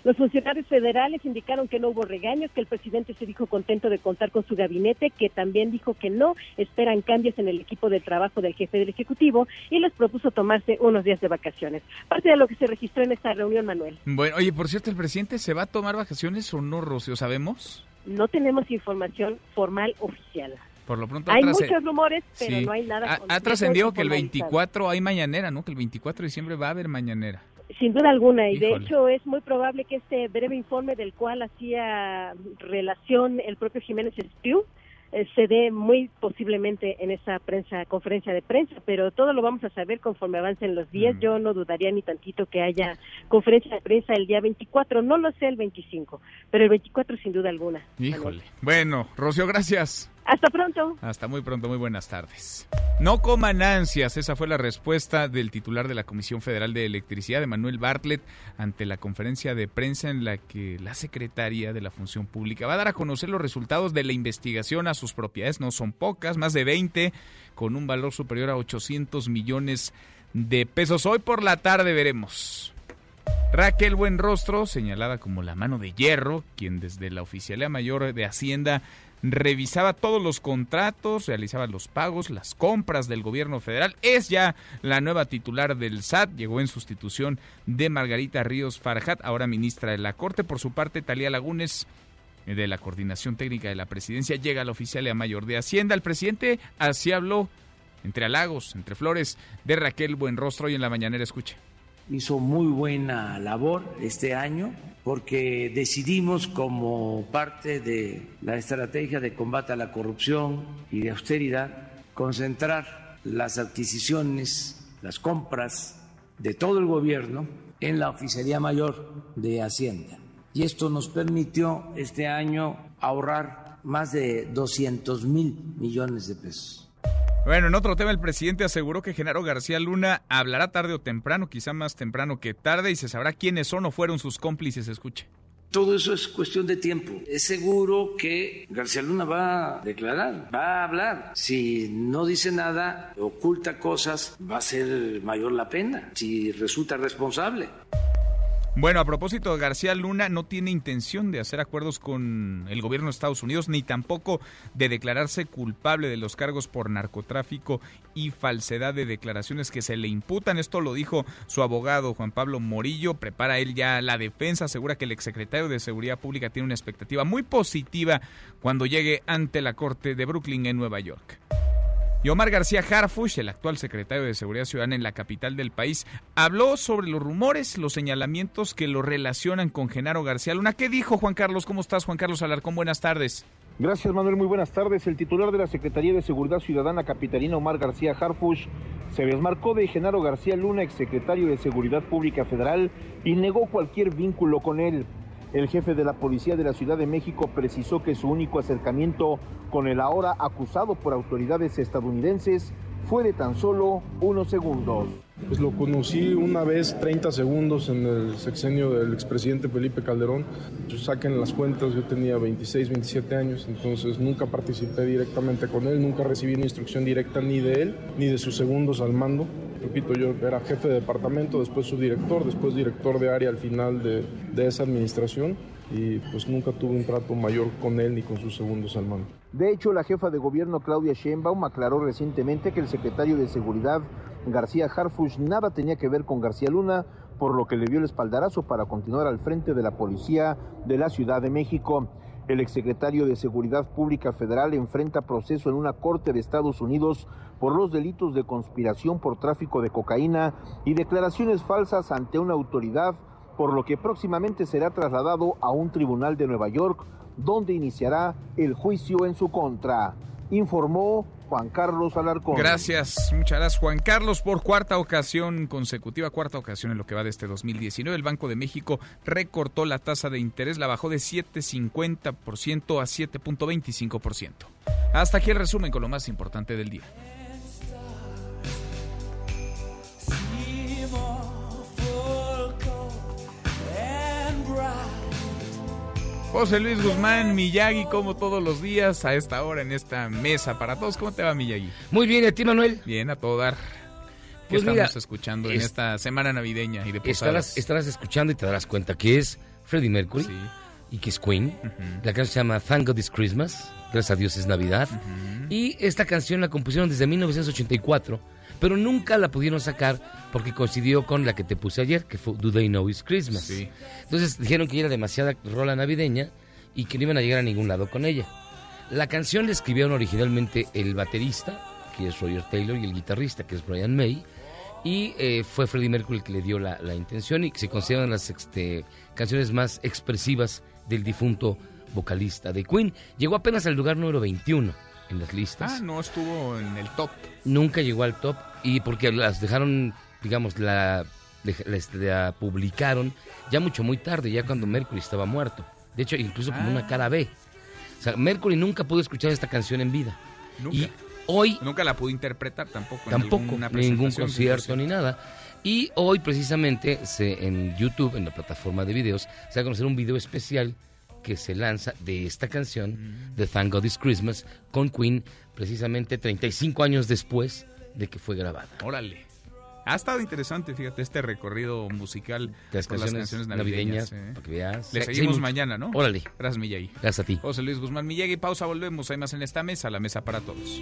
Los funcionarios federales indicaron que no hubo regaños, que el presidente se dijo contento de contar con su gabinete, que también dijo que no esperan cambios en el equipo de trabajo del jefe del Ejecutivo y les propuso tomarse unos días de vacaciones. Parte de lo que se registró en esta reunión, Manuel. Bueno, oye, por cierto, ¿el presidente se va a tomar vacaciones o no, Rocío? ¿Sabemos? No tenemos información formal oficial. Por lo pronto hay muchos rumores, pero no hay nada. Ha, ha trascendido que el 24 hay mañanera, ¿no? Que el 24 de diciembre va a haber mañanera. Sin duda alguna, y de hecho es muy probable que este breve informe del cual hacía relación el propio Jiménez Espriu eh, se dé muy posiblemente en esa prensa conferencia de prensa, pero todo lo vamos a saber conforme avancen los días. Mm. Yo no dudaría ni tantito que haya conferencia de prensa el día 24, no lo sé el 25, pero el 24 sin duda alguna. Híjole. Bueno, Rocío, gracias. Hasta pronto. Hasta muy pronto, muy buenas tardes. No coman ansias, esa fue la respuesta del titular de la Comisión Federal de Electricidad, Manuel Bartlett, ante la conferencia de prensa en la que la Secretaría de la Función Pública va a dar a conocer los resultados de la investigación a sus propiedades. No son pocas, más de 20, con un valor superior a 800 millones de pesos. Hoy por la tarde veremos. Raquel Buenrostro, señalada como la mano de hierro, quien desde la Oficialía Mayor de Hacienda revisaba todos los contratos, realizaba los pagos, las compras del gobierno federal. Es ya la nueva titular del SAT, llegó en sustitución de Margarita Ríos Farjat, ahora ministra de la Corte. Por su parte, Talía Lagunes de la Coordinación Técnica de la Presidencia llega al oficial mayor de Hacienda. El presidente así habló entre halagos, entre flores, de Raquel Buenrostro y en la mañanera escuche hizo muy buena labor este año porque decidimos como parte de la estrategia de combate a la corrupción y de austeridad concentrar las adquisiciones, las compras de todo el gobierno en la Oficialía Mayor de Hacienda. Y esto nos permitió este año ahorrar más de 200 mil millones de pesos. Bueno, en otro tema, el presidente aseguró que Genaro García Luna hablará tarde o temprano, quizá más temprano que tarde, y se sabrá quiénes son o fueron sus cómplices. Escuche. Todo eso es cuestión de tiempo. Es seguro que García Luna va a declarar, va a hablar. Si no dice nada, oculta cosas, va a ser mayor la pena si resulta responsable. Bueno, a propósito, García Luna no tiene intención de hacer acuerdos con el gobierno de Estados Unidos, ni tampoco de declararse culpable de los cargos por narcotráfico y falsedad de declaraciones que se le imputan. Esto lo dijo su abogado Juan Pablo Morillo. Prepara él ya la defensa. Asegura que el exsecretario de Seguridad Pública tiene una expectativa muy positiva cuando llegue ante la Corte de Brooklyn en Nueva York. Y Omar García Harfush, el actual secretario de Seguridad Ciudadana en la capital del país, habló sobre los rumores, los señalamientos que lo relacionan con Genaro García Luna. ¿Qué dijo Juan Carlos? ¿Cómo estás, Juan Carlos Alarcón? Buenas tardes. Gracias, Manuel. Muy buenas tardes. El titular de la Secretaría de Seguridad Ciudadana capitalina, Omar García Harfush, se desmarcó de Genaro García Luna, exsecretario de Seguridad Pública Federal, y negó cualquier vínculo con él. El jefe de la Policía de la Ciudad de México precisó que su único acercamiento con el ahora acusado por autoridades estadounidenses fue de tan solo unos segundos. Pues lo conocí una vez 30 segundos en el sexenio del expresidente Felipe Calderón. Saquen las cuentas, yo tenía 26, 27 años, entonces nunca participé directamente con él, nunca recibí una instrucción directa ni de él ni de sus segundos al mando. Repito, yo era jefe de departamento, después subdirector, después director de área al final de, de esa administración y pues nunca tuve un trato mayor con él ni con sus segundos al mando. De hecho, la jefa de gobierno Claudia Sheinbaum aclaró recientemente que el secretario de Seguridad García Harfush nada tenía que ver con García Luna, por lo que le dio el espaldarazo para continuar al frente de la policía de la Ciudad de México. El exsecretario de Seguridad Pública Federal enfrenta proceso en una corte de Estados Unidos por los delitos de conspiración por tráfico de cocaína y declaraciones falsas ante una autoridad, por lo que próximamente será trasladado a un tribunal de Nueva York donde iniciará el juicio en su contra. Informó Juan Carlos Alarcón. Gracias, muchas gracias Juan Carlos. Por cuarta ocasión consecutiva, cuarta ocasión en lo que va de este 2019, el Banco de México recortó la tasa de interés, la bajó de 7.50% a 7.25%. Hasta aquí el resumen con lo más importante del día. José Luis Guzmán, Miyagi, como todos los días, a esta hora en esta mesa para todos. ¿Cómo te va, Miyagi? Muy bien, ¿y a ti, Manuel? Bien, a todo dar. ¿Qué Pues mira, estamos escuchando en es- esta semana navideña y de posadas? Estarás, estarás escuchando y te darás cuenta que es Freddie Mercury y que es Queen. La canción se llama Thank God It's Christmas. Gracias a Dios es Navidad. Y esta canción la compusieron desde 1984, pero nunca la pudieron sacar porque coincidió con la que te puse ayer, que fue Do They Know It's Christmas. Entonces dijeron que era demasiada rola navideña y que no iban a llegar a ningún lado con ella. La canción la escribieron originalmente el baterista, que es Roger Taylor, y el guitarrista, que es Brian May. Y eh, fue Freddie Mercury el que le dio la, la intención y que se consideran las este, canciones más expresivas del difunto vocalista de Queen. Llegó apenas al lugar número 21 en las listas. Ah, no estuvo en el top. Nunca llegó al top y porque las dejaron, digamos, la, publicaron ya mucho, muy tarde, ya cuando Mercury estaba muerto. De hecho, incluso como una cara B. O sea, Mercury nunca pudo escuchar esta canción en vida. Nunca. Y hoy Nunca la pude interpretar tampoco. en tampoco alguna ningún concierto ni nada y hoy precisamente se, en YouTube en la plataforma de videos se va a conocer un video especial que se lanza de esta canción Mm. de Thank God It's Christmas con Queen precisamente 35 años después de que fue grabada Órale. Ha estado interesante, fíjate, este recorrido musical Las por las canciones navideñas. navideñas, ¿eh? para que veas. Le seguimos mañana, ¿no? Órale. Gracias, Miyagi. Gracias a ti. José Luis Guzmán Miyagi, pausa, volvemos. Hay más en esta mesa, la mesa para todos.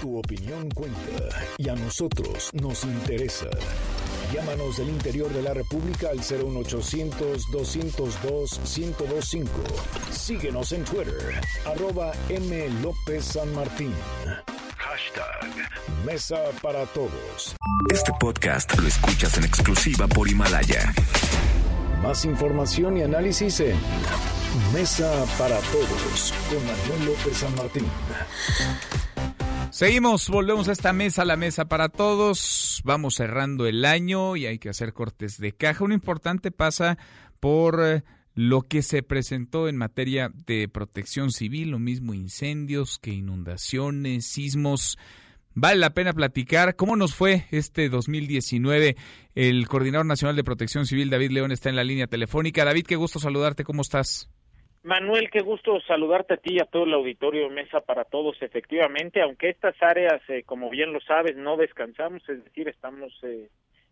Tu opinión cuenta y a nosotros nos interesa. Llámanos del interior de la República al 01800-202-1025. Síguenos en Twitter, arroba M. López San Martín. Hashtag Mesa para Todos. Este podcast lo escuchas en exclusiva por Himalaya. Más información y análisis en Mesa para Todos con Manuel López San Martín. Seguimos, volvemos a esta mesa, la mesa para todos. Vamos cerrando el año y hay que hacer cortes de caja. Uno importante pasa por eh, lo que se presentó en materia de protección civil, lo mismo incendios que inundaciones, sismos. Vale la pena platicar cómo nos fue este 2019. El coordinador nacional de protección civil, David León, está en la línea telefónica. David, qué gusto saludarte. ¿Cómo estás? Manuel, qué gusto saludarte a ti y a todo el auditorio de Mesa para Todos. Efectivamente, aunque estas áreas, eh, como bien lo sabes, no descansamos, es decir, estamos eh,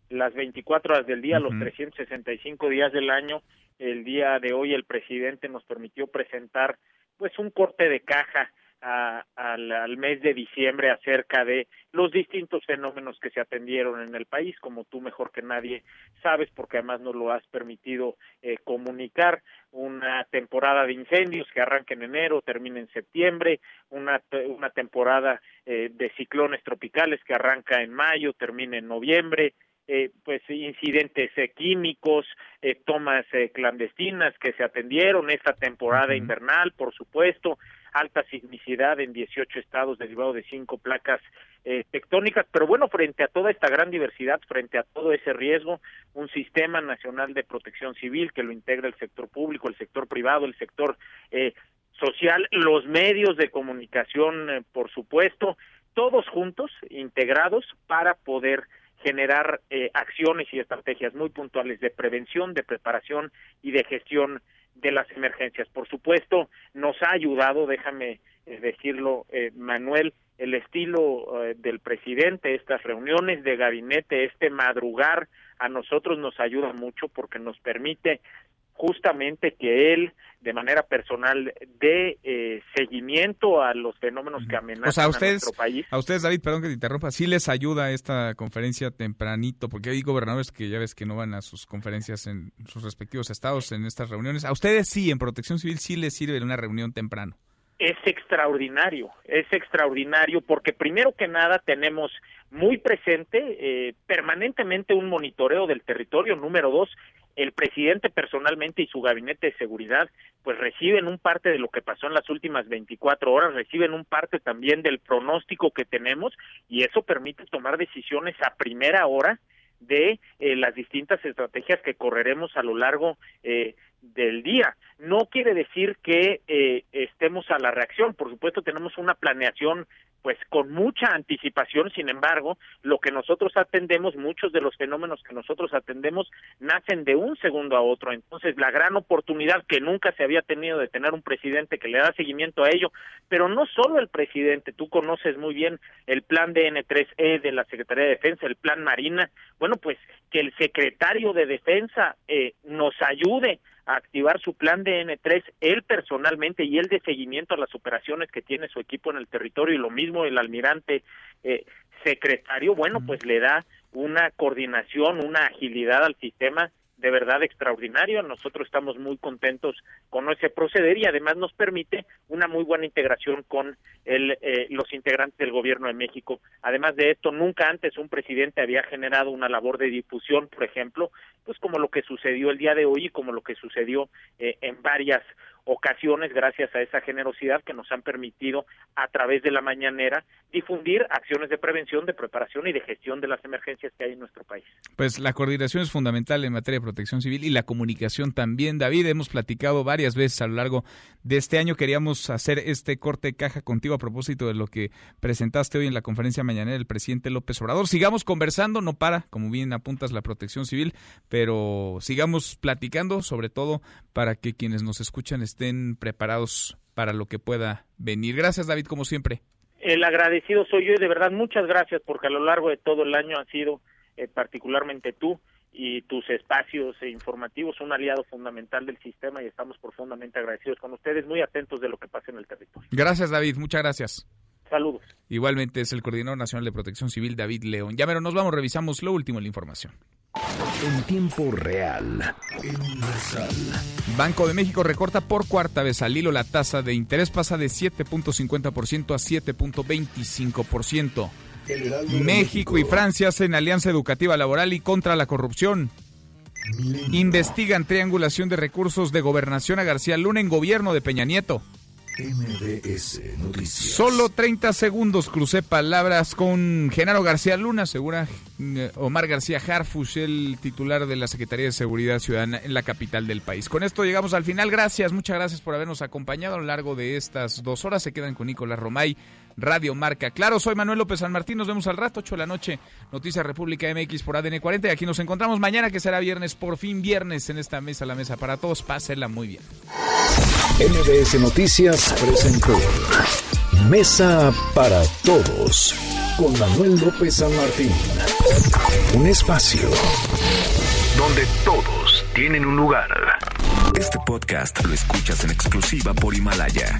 las 24 horas del día, los Ujú. 365 días del año. El día de hoy el presidente nos permitió presentar pues un corte de caja a- al, al mes de diciembre acerca de los distintos fenómenos que se atendieron en el país, como tú mejor que nadie sabes, porque además nos lo has permitido eh, comunicar, una temporada de incendios que arranca en enero, termina en septiembre, una, una temporada eh, de ciclones tropicales que arranca en mayo, termina en noviembre, eh, pues incidentes eh, químicos, eh, tomas eh, clandestinas que se atendieron, esta temporada invernal, por supuesto, alta sismicidad en 18 estados derivado de cinco placas eh, tectónicas, pero bueno, frente a toda esta gran diversidad, frente a todo ese riesgo, un sistema nacional de protección civil que lo integra el sector público, el sector privado, el sector eh, social, los medios de comunicación, eh, por supuesto, todos juntos, integrados, para poder generar eh, acciones y estrategias muy puntuales de prevención, de preparación y de gestión de las emergencias. Por supuesto, nos ha ayudado, déjame eh, decirlo, eh, Manuel, el estilo eh, del presidente, estas reuniones de gabinete, este madrugar, a nosotros nos ayuda mucho porque nos permite justamente que él, de manera personal, dé eh, seguimiento a los fenómenos que amenazan O sea, a a ustedes, nuestro país. a ustedes, David, perdón que te interrumpa, sí les ayuda esta conferencia tempranito, porque hay gobernadores que ya ves que no van a sus conferencias en sus respectivos estados, en estas reuniones. A ustedes sí, en Protección Civil, sí les sirve una reunión temprano. es extraordinario, es extraordinario porque primero que nada tenemos muy presente eh, permanentemente un monitoreo del territorio. Número dos, el presidente personalmente y su gabinete de seguridad pues reciben un parte de lo que pasó en las últimas 24 horas, reciben un parte también del pronóstico que tenemos y eso permite tomar decisiones a primera hora de eh, las distintas estrategias que correremos a lo largo eh, del día. No quiere decir que eh, estemos a la reacción, por supuesto tenemos una planeación pues con mucha anticipación, sin embargo, lo que nosotros atendemos, muchos de los fenómenos que nosotros atendemos nacen de un segundo a otro. Entonces, la gran oportunidad que nunca se había tenido de tener un presidente que le da seguimiento a ello, pero no solo el presidente, tú conoces muy bien el plan de N3E de la Secretaría de Defensa, el plan Marina, bueno, pues que el secretario de Defensa eh, nos ayude a activar su plan de N3 él personalmente y él de seguimiento a las operaciones que tiene su equipo en el territorio y lo mismo el almirante eh, secretario, bueno, pues le da una coordinación, una agilidad al sistema de verdad extraordinario. Nosotros estamos muy contentos con ese proceder y además nos permite una muy buena integración con el, eh, los integrantes del gobierno de México. Además de esto, nunca antes un presidente había generado una labor de difusión, por ejemplo, pues como lo que sucedió el día de hoy y como lo que sucedió eh, en varias ocasiones gracias a esa generosidad que nos han permitido a través de la mañanera difundir acciones de prevención, de preparación y de gestión de las emergencias que hay en nuestro país. Pues la coordinación es fundamental en materia de protección civil y la comunicación también. David, hemos platicado varias veces a lo largo de este año. Queríamos hacer este corte de caja contigo a propósito de lo que presentaste hoy en la conferencia mañanera del presidente López Obrador. Sigamos conversando, no para, como bien apuntas, la protección civil, pero sigamos platicando, sobre todo para que quienes nos escuchan estén estén preparados para lo que pueda venir. Gracias, David, como siempre. El agradecido soy yo y de verdad muchas gracias porque a lo largo de todo el año han sido eh, particularmente tú y tus espacios informativos un aliado fundamental del sistema y estamos profundamente agradecidos con ustedes, muy atentos de lo que pasa en el territorio. Gracias, David. Muchas gracias. Saludos. Igualmente es el coordinador nacional de protección civil, David León. Ya, pero nos vamos, revisamos lo último en la información. En tiempo real. Banco de México recorta por cuarta vez al hilo la tasa de interés pasa de 7.50% a 7.25%. México y Francia hacen alianza educativa laboral y contra la corrupción. Investigan triangulación de recursos de gobernación a García Luna en gobierno de Peña Nieto. MBS Noticias. Solo 30 segundos crucé palabras con Genaro García Luna, asegura eh, Omar García Harfush, el titular de la Secretaría de Seguridad Ciudadana en la capital del país. Con esto llegamos al final. Gracias, muchas gracias por habernos acompañado a lo largo de estas dos horas. Se quedan con Nicolás Romay, Radio Marca. Claro, soy Manuel López San Martín. Nos vemos al rato, 8 de la noche. Noticias República MX por ADN 40. Y aquí nos encontramos mañana, que será viernes, por fin viernes, en esta mesa, la mesa para todos. Pásenla muy bien. MBS Noticias presentó Mesa para Todos con Manuel López San Martín. Un espacio donde todos tienen un lugar. Este podcast lo escuchas en exclusiva por Himalaya.